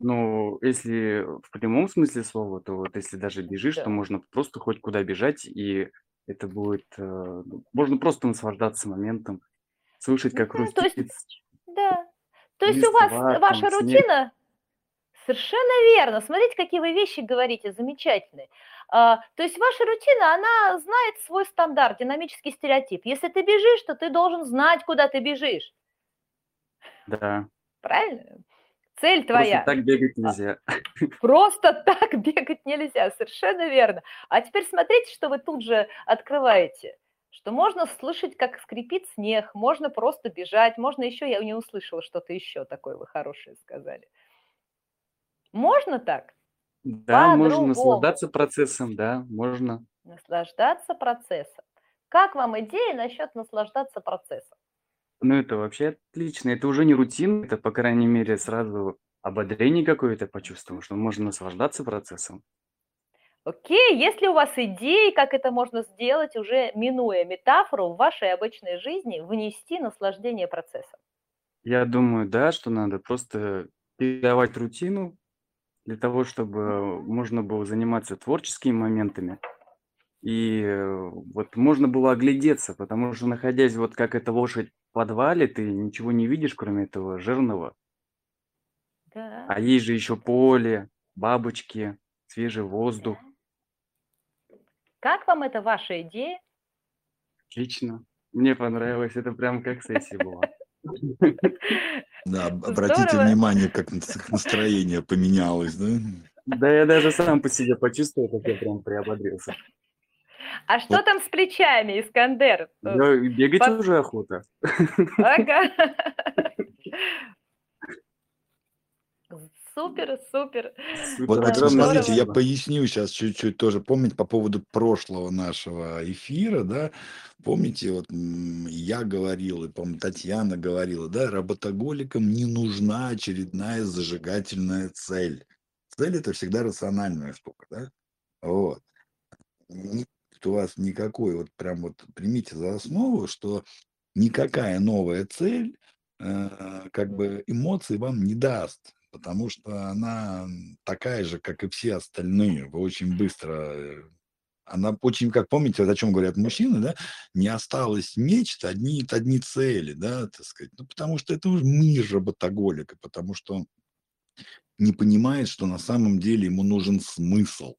Ну, если в прямом смысле слова, то вот если даже бежишь, то Да. можно просто хоть куда бежать, и это будет, э, ну, можно просто наслаждаться моментом, слышать, как Мгм. То есть хрустит да. То есть у вас листва, ваша там, снег. рутина Совершенно верно. Смотрите, какие вы вещи говорите замечательные. А, то есть ваша рутина, она знает свой стандарт, динамический стереотип. Если ты бежишь, то ты должен знать, куда ты бежишь. Да. Правильно? Цель Просто твоя. так бегать А, нельзя. просто так бегать нельзя, совершенно верно. А теперь смотрите, что вы тут же открываете. Что можно слышать, как скрипит снег, можно просто бежать, можно еще, я не услышала что-то еще такое вы хорошее сказали. Можно так? Да, можно По-другому. наслаждаться процессом, да, можно. Наслаждаться процессом. Как вам идея насчет наслаждаться процессом? Ну, это вообще отлично. Это уже не рутина, это, по крайней мере, сразу ободрение какое-то почувствовал, что можно наслаждаться процессом. Окей, есть ли у вас идеи, как это можно сделать, уже минуя метафору, в вашей обычной жизни внести наслаждение процессом? Я думаю, да, что надо просто передавать рутину для того, чтобы можно было заниматься творческими моментами. И э, вот можно было оглядеться, потому что, находясь вот как эта лошадь подвале, ты ничего не видишь, кроме этого жирного. Да. А есть же еще поле, бабочки, свежий воздух. Как вам эта ваша идея? Отлично. Мне понравилось, это прям как сессия была. Да, обратите Здорово. внимание, как настроение поменялось, да? Да я даже сам по себе почувствовал, как я прям приободрился. А что Вот. там с плечами, Искандер? Да, бегать по- уже охота. Ага. Супер, супер. Вот, Да, смотрите, я поясню сейчас чуть-чуть тоже. Помните по поводу прошлого нашего эфира, да? Помните, вот я говорил, и, по-моему, Татьяна говорила, да, работоголикам не нужна очередная зажигательная цель. Цель– это всегда рациональная штука, да? Вот. Не у вас никакой, вот прям вот примите за основу, что никакая новая цель э, как бы эмоций вам не даст, потому что она такая же, как и все остальные. Вы очень быстро, э, она очень, как помните, вот о чем говорят мужчины, да, не осталось нечто, одни, одни цели, да, так сказать, ну, потому что это уже мир работоголика, потому что он не понимает, что на самом деле ему нужен смысл.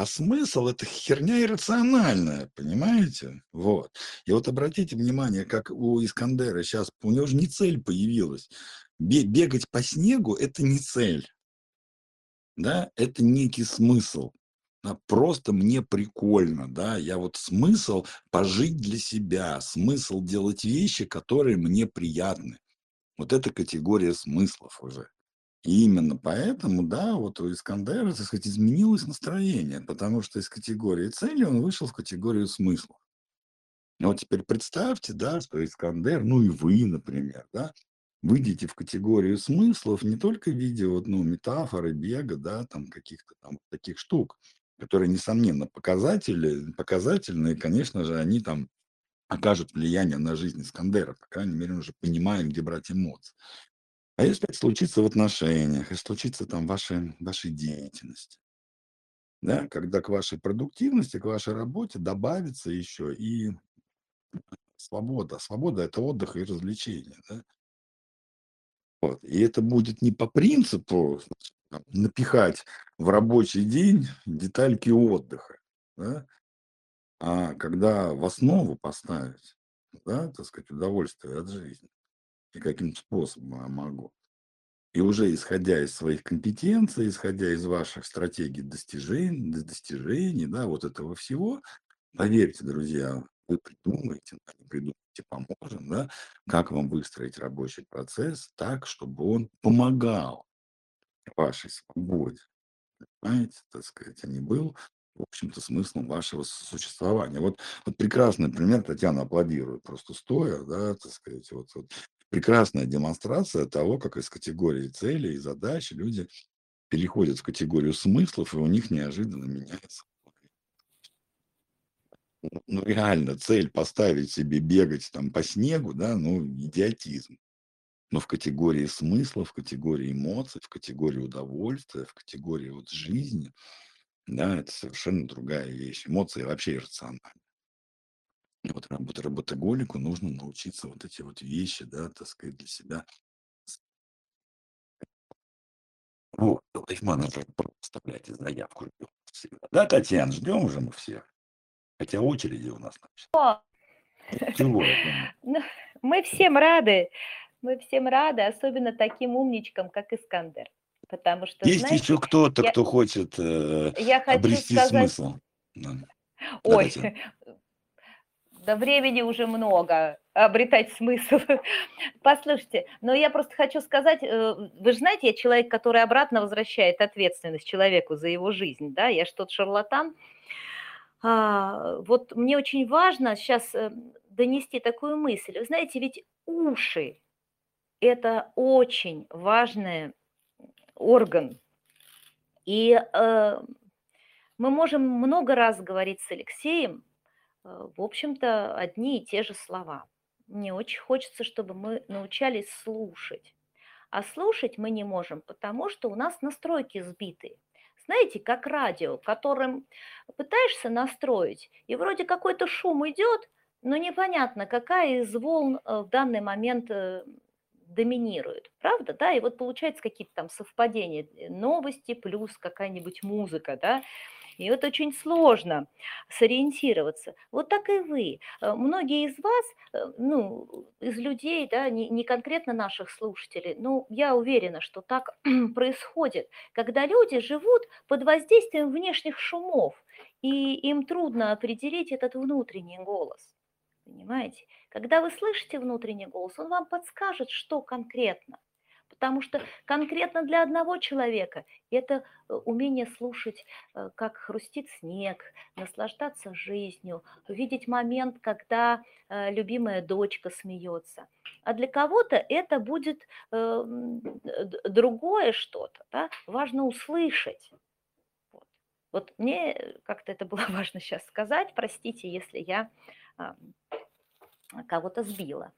А смысл– это херня иррациональная, понимаете? Вот. И вот обратите внимание, как у Искандера сейчас, у него же не цель появилась. Бе- бегать по снегу– это не цель, да, это некий смысл. Просто мне прикольно, да, я вот смысл пожить для себя, смысл делать вещи, которые мне приятны. Вот это категория смыслов уже. И именно поэтому, да, вот у Искандера, так сказать, изменилось настроение, потому что из категории цели он вышел в категорию смыслов. Ну, вот теперь представьте, да, что Искандер, ну и вы, например, да, выйдете в категорию смыслов не только в виде вот, ну, метафоры, бега, да, там каких-то там таких штук, которые, несомненно, показатели, показательные, конечно же, они там окажут влияние на жизнь Искандера, по крайней мере, он уже понимаем, где брать эмоции. А если это случится в отношениях, если случится там вашей, вашей деятельности, да, когда к вашей продуктивности, к вашей работе добавится еще и свобода. Свобода– это отдых и развлечение. Да? Вот. И это будет не по принципу там, напихать в рабочий день детальки отдыха, да? а когда в основу поставить, да, так сказать, удовольствие от жизни. И каким способом я могу. И уже исходя из своих компетенций, исходя из ваших стратегий достижений, достижений, да, вот этого всего, поверьте, друзья, вы придумаете, придумаете, поможем, да, как вам выстроить рабочий процесс так, чтобы он помогал вашей свободе, понимаете, так сказать, а не был, в общем-то, смыслом вашего существования. Вот, вот прекрасный пример, Татьяна аплодирует просто стоя, да, так сказать, вот, вот прекрасная демонстрация того, как из категории целей и задач люди переходят в категорию смыслов, и у них неожиданно меняется. Ну, ну, реально, цель поставить себе бегать там по снегу, да, ну, идиотизм. Но в категории смысла, в категории эмоций, в категории удовольствия, в категории вот жизни, да, это совершенно другая вещь. Эмоции вообще иррациональны. И вот работ- работоголику нужно научиться вот эти вот вещи, да, так сказать, для себя. Вот, лайф-менеджер, оставляйте заявку. ждем всегда. Да, Татьяна, ждем уже мы всех. Хотя очереди у нас О. Чего это? ну, мы всем рады, мы всем рады, особенно таким умничкам, как Искандер. Потому что, Есть знаете, еще кто-то, я, кто хочет э, я хочу обрести сказать, смысл. Да. Да, ой, Татьяна. да времени уже много обретать смысл. Послушайте, но я просто хочу сказать, э, вы же знаете, я человек, который обратно возвращает ответственность человеку за его жизнь, да, я что-то шарлатан. А, вот мне очень важно сейчас донести такую мысль. Вы знаете, ведь уши– это очень важный орган. И э, мы можем много раз говорить с Алексеем, э, в общем-то, одни и те же слова. Мне очень хочется, чтобы мы научались слушать. А слушать мы не можем, потому что у нас настройки сбиты. Знаете, как радио, которым пытаешься настроить, и вроде какой-то шум идет, но непонятно, какая из волн э, в данный момент э, доминирует, правда, да, и вот получается какие-то там совпадения, э, новости плюс какая-нибудь музыка, да, И вот очень сложно сориентироваться. Вот так и вы. Э, многие из вас, э, ну, из людей, да, не, не конкретно наших слушателей, но я уверена, что так происходит, когда люди живут под воздействием внешних шумов, и им трудно определить этот внутренний голос. Понимаете? Когда вы слышите внутренний голос, он вам подскажет, что конкретно. Потому что конкретно для одного человека это э, умение слушать, э, как хрустит снег, наслаждаться жизнью, видеть момент, когда э, любимая дочка смеется. А для кого-то это будет другое что-то. Да? Важно услышать. Вот. вот мне как-то это было важно сейчас сказать. Простите, если я кого-то сбила.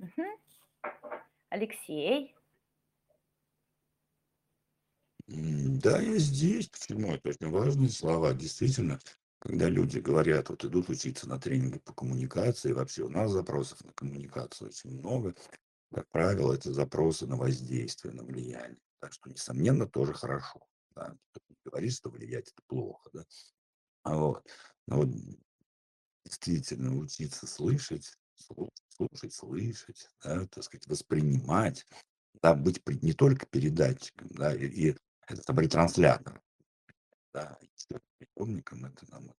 Угу. Алексей. Да, я здесь. Почему? Это очень важные слова. Действительно, когда люди говорят, вот идут учиться на тренинги по коммуникации, вообще у нас запросов на коммуникацию очень много. Как правило, это запросы на воздействие, на влияние. Так что, несомненно, тоже хорошо. Да? Говорит, что влиять это плохо. Да? А вот. Но вот действительно учиться слышать, слушать, слышать, да, так сказать, воспринимать, да, быть не только передатчиком, да, и, и это ретранслятором, да, приемником, это нам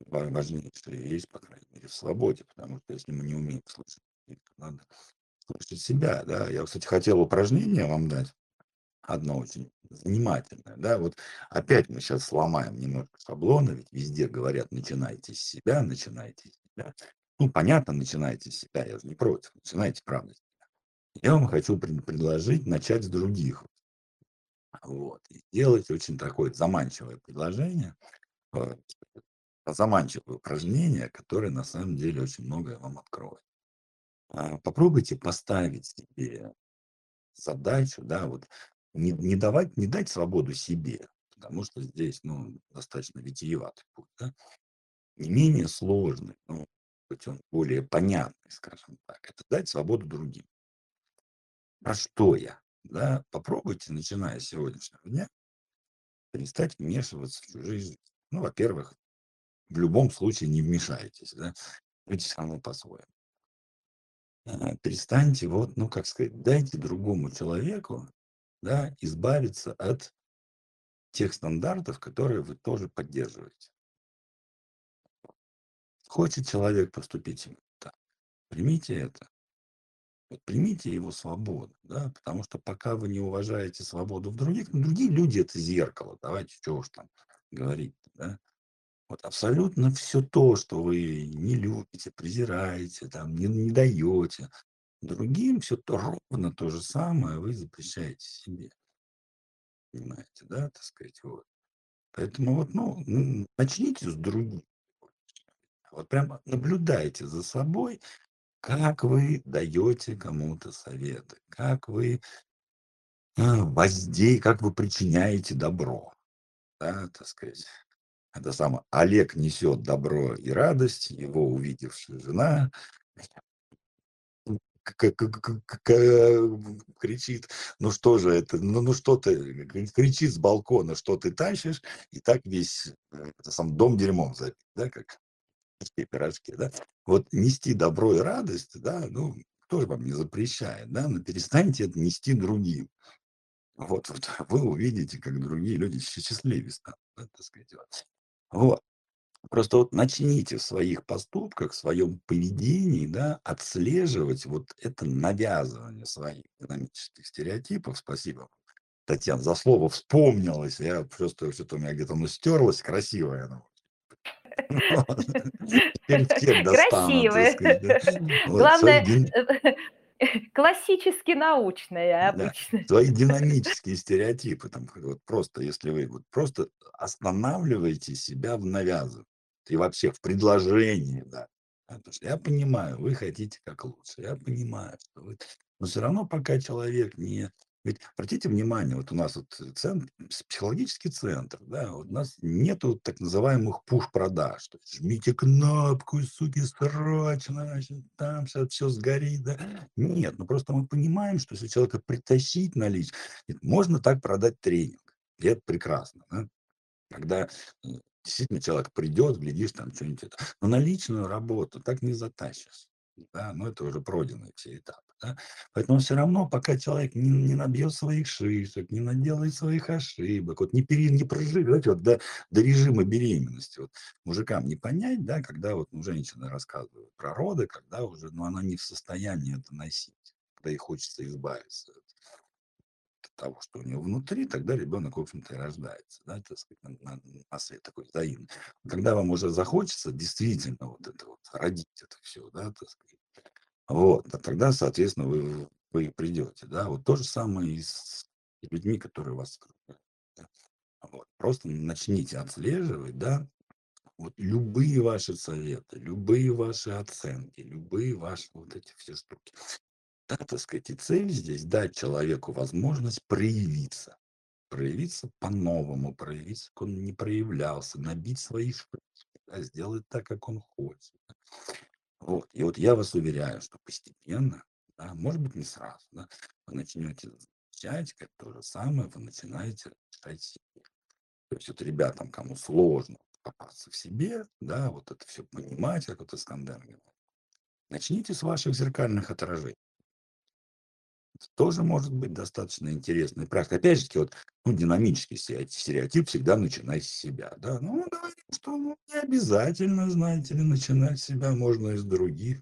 важнейшее есть, по крайней мере, в свободе, потому что если мы не умеем слышать, надо слышать себя, да. Я, кстати, хотел упражнение вам дать, одно очень занимательное, да, вот опять мы сейчас сломаем немножко шаблоны, ведь везде говорят, начинайте с себя, начинайте с себя. Ну, понятно, начинайте с себя, я же не против, начинайте, правда, с себя. Я вам хочу предложить начать с других. Вот, и сделать очень такое заманчивое предложение, э, заманчивое упражнение, которое на самом деле очень многое вам откроет. А, попробуйте поставить себе задачу, да, вот не, не давать, не дать свободу себе, потому что здесь, ну, достаточно витиеватый путь, да, не менее сложный, ну, быть он более понятный, скажем так, это дать свободу другим. Про что я? Да, попробуйте, начиная с сегодняшнего дня, перестать вмешиваться в чужие жизни. Ну, во-первых, в любом случае не вмешайтесь, да, будьте равно по-своему. А, перестаньте, вот, ну, как сказать, дайте другому человеку да, избавиться от тех стандартов, которые вы тоже поддерживаете. Хочет человек поступить так, примите это. Вот примите его свободу, да, потому что пока вы не уважаете свободу в других, ну, другие люди это зеркало, давайте что уж там говорить, да. Вот абсолютно все то, что вы не любите, презираете, там, не, не даете, Другим все то ровно то же самое вы запрещаете себе. Понимаете, да, так сказать, вот. Поэтому вот, ну, начните с другим. Вот прямо наблюдайте за собой, как вы даете кому-то советы, как вы а, воздей, как вы причиняете добро, да, так сказать. Это самое, Олег несет добро и радость, его увидевшая жена кричит, ну что же это, ну, ну что ты, кричит с балкона, что ты тащишь, и так весь э, это сам дом дерьмом забит, да, как пирожки, да. Вот нести добро и радость, да, ну, тоже вам не запрещает, да, но перестаньте это нести другим. Вот, вот вы увидите, как другие люди счастливее станут, так сказать. Вот. Просто вот начните в своих поступках, в своем поведении, да, отслеживать вот это навязывание своих экономических стереотипов. Спасибо, Татьяна, за слово вспомнилось. Я просто что-то у меня где-то оно стерлось, красивое оно. Красивое. Главное, Классически научная Да, обычно. свои динамические стереотипы, там, вот просто, если вы вот просто останавливаете себя в навязывании и вообще в предложении, да. Потому что я понимаю, вы хотите как лучше, я понимаю, что вы... Но все равно пока человек не ведь обратите внимание, вот у нас вот центр, психологический центр, да, у нас нету так называемых пуш-продаж. То есть жмите кнопку, суки, срочно, значит, там сейчас все сгорит, да. Нет, ну просто мы понимаем, что если человека притащить на лич, можно так продать тренинг. И это прекрасно, да? Когда, м, действительно человек придет, глядишь, там чё-нибудь это. Но на личную работу так не затащишь, да, ну, это уже пройденные все этапы, да. Поэтому всё равно, пока человек не не набьет своих шишек, не наделает своих ошибок, вот не пере не проживет вот до до режима беременности. Вот мужикам не понять, да, когда вот, ну, женщины рассказывают про роды, когда уже, ну, она не в состоянии это носить, когда ей хочется избавиться от того, что у неё внутри, тогда ребенок, в общем-то, и рождается, да, так сказать, на на на свет такой взаимный. Когда вам уже захочется действительно вот это вот родить это всё, да, так сказать, вот, а тогда, соответственно, вы вы придете, да. Вот то же самое и с людьми, которые вас окружают, да. Вот. Просто начните отслеживать, да, вот любые ваши советы, любые ваши оценки, любые ваши вот эти все штуки. Да, так сказать, и цель здесь- дать человеку возможность проявиться. Проявиться по-новому, проявиться, как он не проявлялся, набить свои шишки, да, сделать так, как он хочет. Вот. И вот я вас уверяю, что постепенно, да, может быть, не сразу, да, вы начнете замечать, как то же самое вы начинаете в себе. То есть вот ребятам, кому сложно копаться в себе, да, вот это всё понимать, как вот Искандер говорил, начните с ваших зеркальных отражений. Тоже может быть достаточно интересной практикой. Опять же вот, ну, динамический стерео стереотип: всегда начинай с себя, да. Ну, говорим, что, ну, не обязательно, знаете ли, начинать с себя, можно и с других.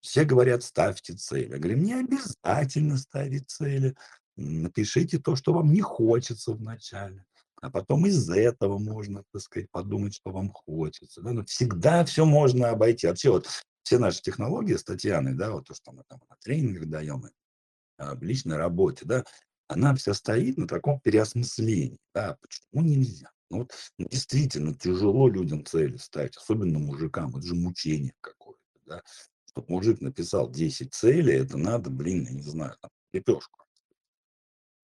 Все говорят: "Ставьте цели". Говорим: "Не обязательно ставить цели. Напишите то, что вам не хочется вначале, а потом из этого можно, так сказать, подумать, что вам хочется". Да, ну, всегда всё можно обойти. Вообще вот все наши технологии с Татьяной, да, вот то, что мы там на тренингах даем в личной работе, да, она вся стоит на таком переосмыслении, да. Почему нельзя? Ну вот, ну, действительно тяжело людям цели ставить, особенно мужикам. Это же мучение какое-то, да. Чтоб мужик написал 10 целей, это надо, блин, я не знаю, там, лепешку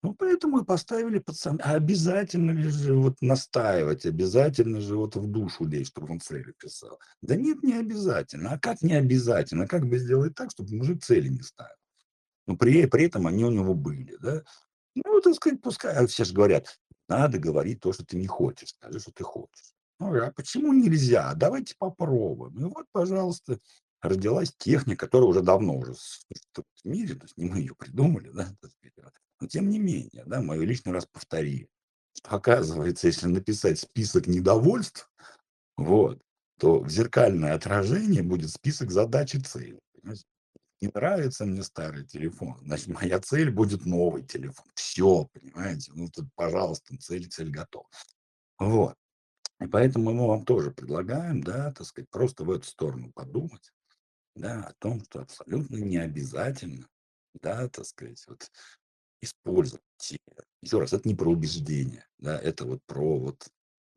Ну, поэтому и поставили под сом а обязательно ли же вот настаивать, обязательно же вот в душу лезть, чтобы он цели писал? Да нет, не обязательно. А как не обязательно? Как бы сделать так, чтобы мужик цели не ставил, но при при этом они у него были, да? Ну, так сказать, пускай, а все ж говорят: "Надо говорить то, что ты не хочешь, скажи, что ты хочешь". Ну, а почему нельзя? Давайте попробуем. И вот, пожалуйста, родилась техника, которая уже давно уже в мире, то есть не мы её придумали, да, вот. Но тем не менее, да, мы её лишний раз повторили, оказывается, если написать список недовольств, вот, то в зеркальное отражение будет список задач и целей, понимаете? Не нравится мне старый телефон, значит, моя цель будет новый телефон. Всё, понимаете? Ну, тут, пожалуйста, цель цель готова. Вот. И поэтому мы вам тоже предлагаем, да, так сказать, просто в эту сторону подумать, да, о том, что абсолютно не обязательно, да, так сказать, вот использовать те Еще раз, это не про убеждения, да, это вот про вот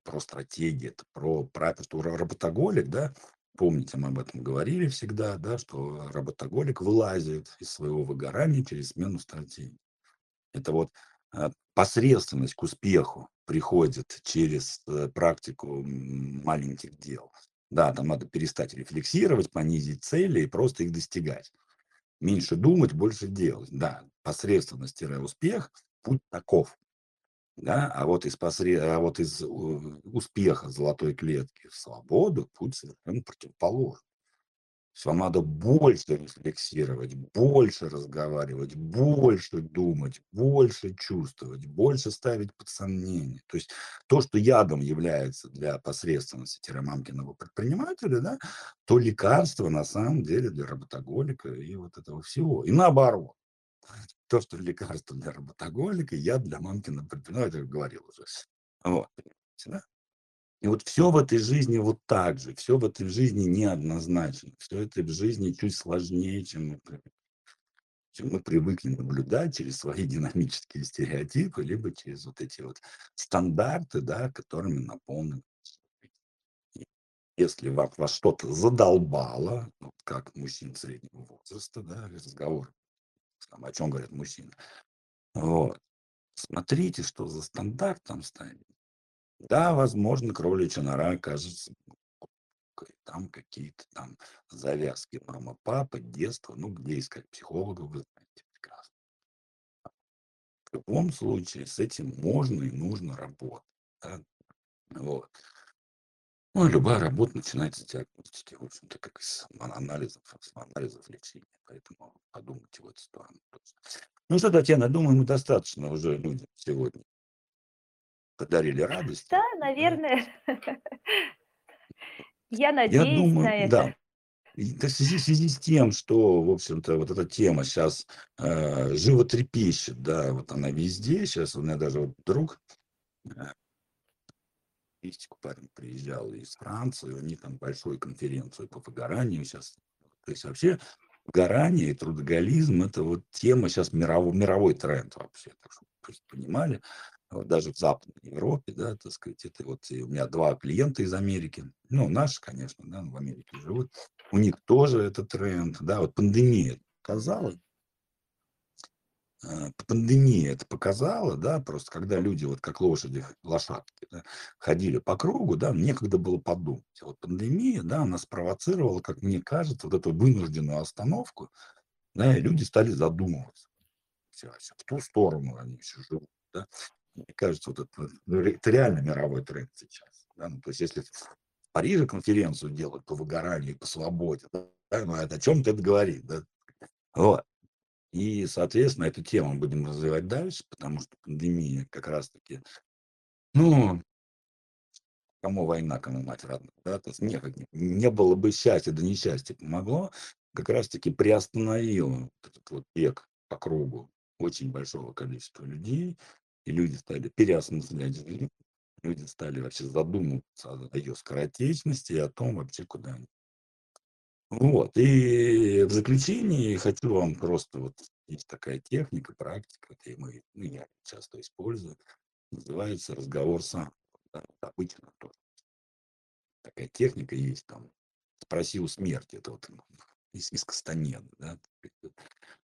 про стратегии, это про про ра работоголик, да, помните, мы об этом говорили всегда, да, что работоголик вылазит из своего выгорания через смену стратегий. Это вот, а, посредственность к успеху приходит через, э, практику, маленьких дел. Да, там надо перестать рефлексировать, понизить цели и просто их достигать. Меньше думать, больше делать. Да, посредственность тире успех- путь таков. Да, а вот из посре а вот из у успеха золотой клетки в свободу путь совершенно противоположный. То вам надо больше рефлексировать, больше разговаривать, больше думать, больше чувствовать, больше ставить под сомнение. То есть то, что ядом является для посредственности мамкиного предпринимателя, да, то лекарство на самом деле для работоголика и вот этого всего. И наоборот. То, что лекарство для работоголика, яд для мамкиного предпринимателя, говорил уже. Вот, понимаете, да? И вот всё в этой жизни вот так же, всё в этой жизни неоднозначно, всё это в жизни чуть сложнее, чем мы чем мы привыкли наблюдать через свои динамические стереотипы, либо через вот эти вот стандарты, да, которыми наполнен И если ва вас что-то задолбало, вот как мужчин среднего возраста, да, разговор, там о чём говорят мужчины. Вот. Смотрите, что за стандарт там стоит. Да, возможно, кроличья нора кажется там какие-то там завязки мама, папа, детство, ну, где искать психологов, вы знаете прекрасно. В любом случае с этим можно и нужно работать, да. Вот. Ну, и любая работа начинается с диагностики, в общем-то, как из анализов, анализов лечения. Поэтому подумайте в эту сторону. Ну что, Татьяна, думаю, мы достаточно уже людям сегодня подарили радость. Да, наверное. Я Я надеюсь думаю, на это. да. В связи, в связи с тем, что, в общем-то, вот эта тема сейчас э, животрепещет, да, вот она везде. Сейчас у меня даже вот друг, э, статистику парень приезжал из Франции, у них там большую конференцию по выгоранию сейчас. То есть вообще выгорание и трудоголизм– это вот тема сейчас мировой, мировой тренд вообще. Так что понимали, вот даже в Западной Европе, да, так сказать, это вот у меня два клиента из Америки, ну, наши, конечно, да, в Америке живут, у них тоже это тренд, да, вот пандемия показала, пандемия это показала, да, просто когда люди вот как лошади, лошадки, да, ходили по кругу, да, некогда было подумать. А Вот пандемия, да, она спровоцировала, как мне кажется, вот эту вынужденную остановку, да, и люди стали задумываться. В ту сторону они все живут, да. Мне кажется, вот это, ну, это реально мировой тренд сейчас. Да? Ну, то есть если в Париже конференцию делают по выгоранию, по свободе, да, ну, это о чем-то это говорит, да. Вот. И, соответственно, эту тему будем развивать дальше, потому что пандемия как раз-таки, ну, кому война, кому мать родная, да, то есть некогда, не было бы счастья, да несчастье помогло, как раз-таки приостановило вот этот вот бег по кругу очень большого количества людей, и люди стали переосмыслять жизнь, люди стали вообще задумываться о ее скоротечности и о том вообще, куда они. Вот, и в заключении хочу вам просто вот, есть такая техника, практика, и мы, ну, я часто использую, называется разговор сам. Да, обычно тоже такая техника есть там. Спроси у смерти, это вот из, из Кастанеды, да.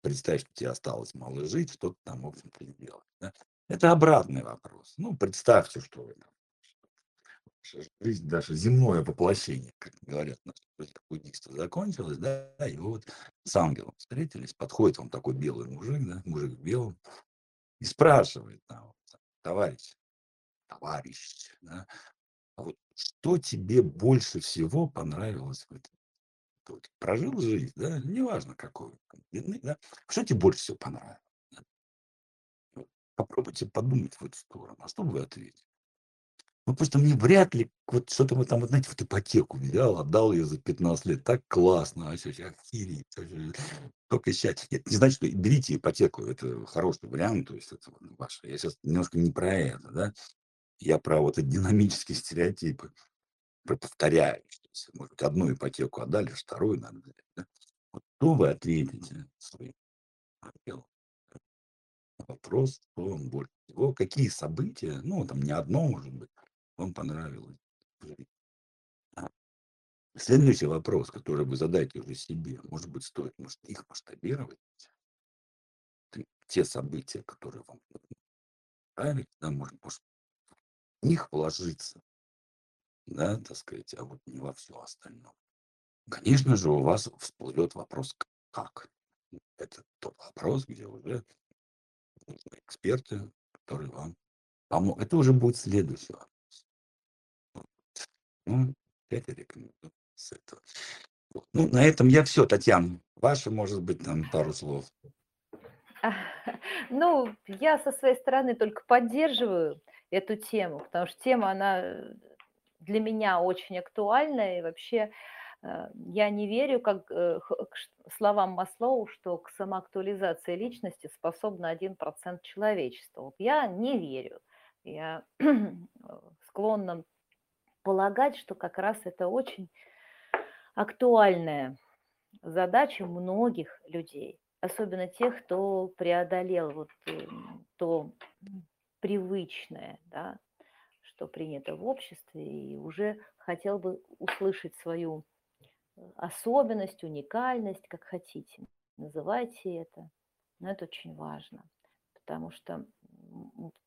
Представь, что тебе осталось мало жить, что ты там, в общем-то, сделать. Да? Это обратный вопрос. Ну, представьте, что вы там. Жизнь, даже земное воплощение, как говорят наши друзья-буддисты, закончилось, да, и вот с ангелом встретились, подходит вам такой белый мужик, да, мужик в белом, и спрашивает, вот, товарищ, товарищ, да, а вот что тебе больше всего понравилось в этом? Вот прожил жизнь, да, неважно длины, да, что тебе больше всего понравилось? да? Попробуйте подумать в эту сторону, а что бы вы ответили? Ну, просто мне вряд ли, вот что-то мы там, вот, знаете, вот ипотеку взял, отдал ее за 15 лет, так классно, вообще, охереть, вообще, только счастье. Нет, не значит, что берите ипотеку, это хороший вариант, то есть это ваше. Я сейчас немножко не про это, да, я про вот эти динамические стереотипы, про повторяю, может одну ипотеку отдали, вторую надо взять, да. Вот что вы ответите своим ангелам? Вопрос, что вам больше всего, какие события, ну, там не одно, может быть, вам понравилось. А Следующий вопрос, который вы задайте уже себе, может быть, стоит, может, их масштабировать, те события, которые вам нравились, да, может, может, в них вложиться, да, так сказать, а вот не во все остальное. Конечно же, у вас всплывет вопрос, как. Это тот вопрос, где уже нужны эксперты, которые вам помогут. Это уже будет следующий вопрос. Ну, рекомендую. Ну, на этом я все, Татьяна. Ваши, может быть, там пару слов. Ну, я со своей стороны только поддерживаю эту тему, потому что тема, она для меня очень актуальна, и вообще э, я не верю как э, к словам Маслоу, что к самоактуализации личности способна 1% человечества. Я не верю. Я склонна полагать, что как раз это очень актуальная задача многих людей, особенно тех, кто преодолел вот эм, то привычное, да, что принято в обществе, и уже хотел бы услышать свою э, особенность, уникальность, как хотите, называйте это. Но это очень важно, потому что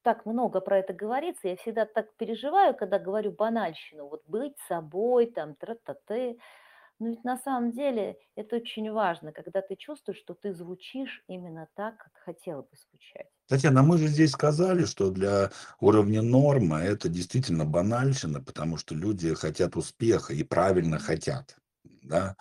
так много про это говорится, я всегда так переживаю, когда говорю банальщину, вот быть собой, там, тра-та-ты, Но ведь на самом деле это очень важно, когда ты чувствуешь, что ты звучишь именно так, как хотела бы звучать. Татьяна, мы же здесь сказали, что для уровня нормы это действительно банальщина, потому что люди хотят успеха и правильно хотят. Да?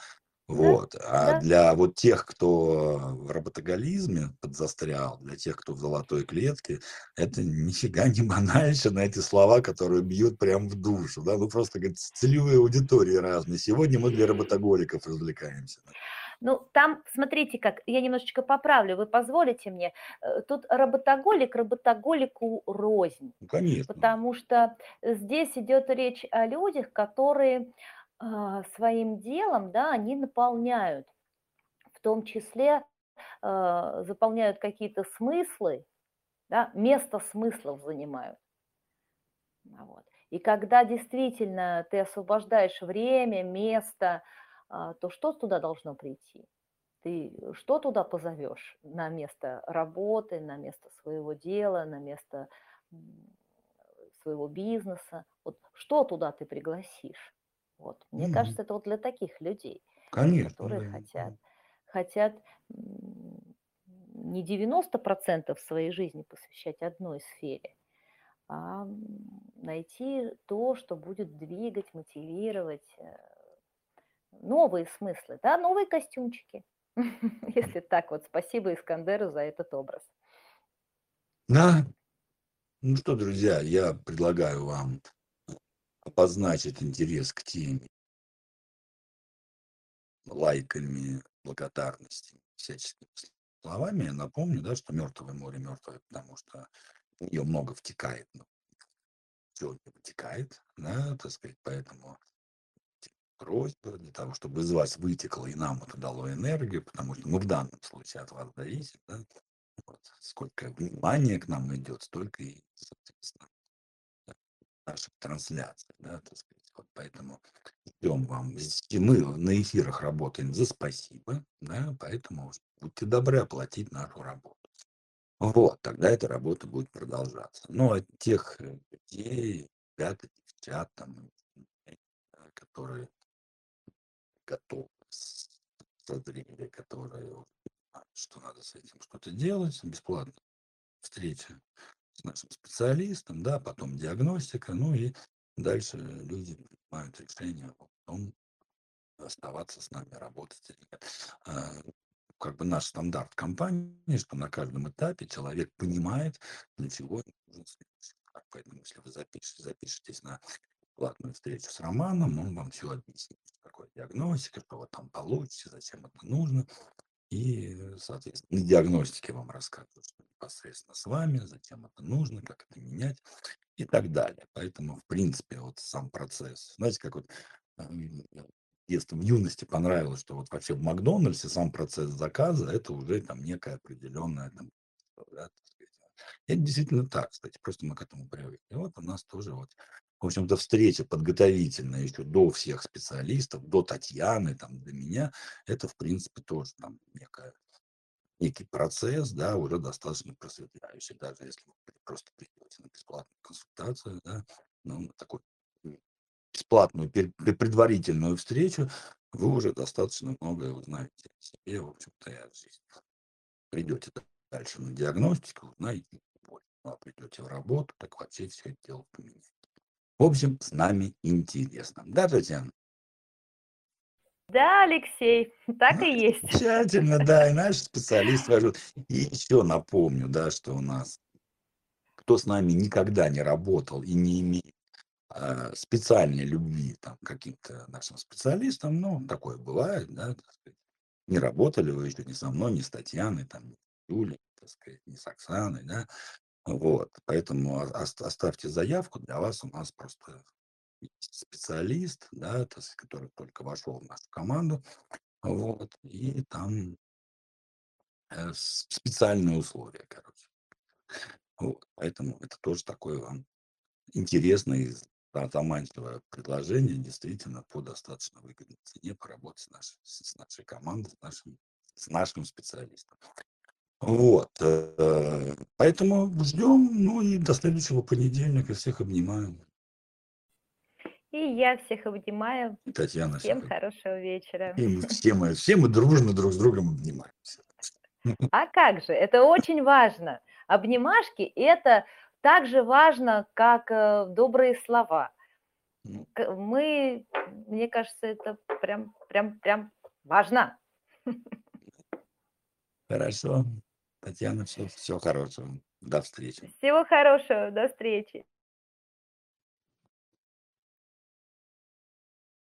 Вот. А да. для вот тех, кто в работоголизме подзастрял, для тех, кто в золотой клетке, это нифига не банальщина, эти слова, которые бьют прям в душу. Да? Ну, просто говорит, целевые аудитории разные. Сегодня мы для работоголиков развлекаемся. Ну, там, смотрите как, я немножечко поправлю, вы позволите мне. Э, тут работоголик работоголику рознь. Ну, конечно. Потому что здесь идет речь о людях, которые а, своим делом, да, они наполняют, в том числе а, заполняют какие-то смыслы, да, место смыслов занимают. Вот. И когда действительно ты освобождаешь время, место, а, то что туда должно прийти? Ты что туда позовешь на место работы, на место своего дела, на место своего бизнеса? Вот что туда ты пригласишь? Вот. Мне Мгм. кажется, это вот для таких людей, Конечно, которые да. хотят, хотят не 90% своей жизни посвящать одной сфере, а найти то, что будет двигать, мотивировать э, новые смыслы, да, новые костюмчики. Если так вот, спасибо Искандеру за этот образ. Да. Ну что, друзья, я предлагаю вам обозначить интерес к теме. Лайками, благодарностью, всяческими словами. Я напомню, да, что мертвое море мертвое, потому что ее много втекает, но все не вытекает, да, так сказать, поэтому просьба для того, чтобы из вас вытекло и нам это дало энергию, потому что мы в данном случае от вас зависим, да, вот, сколько внимания к нам идет, столько и, соответственно, наших трансляций, да, так сказать. Вот поэтому ждем вам. И мы на эфирах работаем за спасибо, да, поэтому будьте добры оплатить нашу работу. Вот, тогда эта работа будет продолжаться. Ну, от тех э, людей, ребят, девчат, там, э, которые готовы, созрели, которые что надо с этим что-то делать, бесплатно встреча с нашим специалистом, да, потом диагностика, ну и дальше люди принимают решение о том, оставаться с нами, работать или нет. А, как бы наш стандарт компании, что на каждом этапе человек понимает, для чего нужен следующий. Поэтому, если вы запишете, запишетесь на платную встречу с Романом, он вам все объяснит, такое диагностика, что вы там получите, зачем это нужно. И, соответственно, на диагностике вам расскажут, что непосредственно с вами, зачем это нужно, как это менять и так далее. Поэтому, в принципе, вот сам процесс, знаете, как вот эм, детстве, в юности понравилось, что вот вообще в Макдональдсе сам процесс заказа, это уже там некая определенная там, да, это действительно так, кстати, просто мы к этому привыкли. И вот у нас тоже вот в общем-то, встреча подготовительная еще до всех специалистов, до Татьяны, там, до меня, это, в принципе, тоже там некая, некий процесс, да, уже достаточно просветляющий, даже если вы просто придете на бесплатную консультацию, да, ну, такую бесплатную предварительную встречу, вы уже достаточно многое узнаете о себе, в общем-то, о жизни. Придете дальше на диагностику, узнаете. Ну, а придете в работу, так вообще все это дело поменяете. В общем, с нами интересно. Да, Татьяна? Да, Алексей, так и есть. Тщательно, да, и наш специалист скажут. И еще напомню, да, что у нас, кто с нами никогда не работал и не имеет э, специальной любви там, каким-то нашим специалистам, ну, такое бывает, да, так сказать. Не работали вы еще ни со мной, ни с Татьяной, там, ни с Юлей, так сказать, ни с Оксаной, да, вот, поэтому оставьте заявку, для вас у нас просто специалист, да, который только вошел в нашу команду, вот, и там э, специальные условия, короче. Вот, поэтому это тоже такое вам интересное и заманчивое предложение, действительно, по достаточно выгодной цене поработать с нашей, с нашей командой, с нашим, с нашим специалистом. Вот. Э, поэтому ждем, ну и до следующего понедельника. Всех обнимаю. И я всех обнимаю. Татьяна Всем всех хорошего вечера. И мы все мы все мы дружно друг с другом обнимаемся. А как же? Это очень важно. Обнимашки- это так же важно, как, э, добрые слова. Ну. Мы, мне кажется, это прям прям прям важно. Хорошо. Татьяна, всё всего хорошего. До встречи. Всего хорошего. До встречи.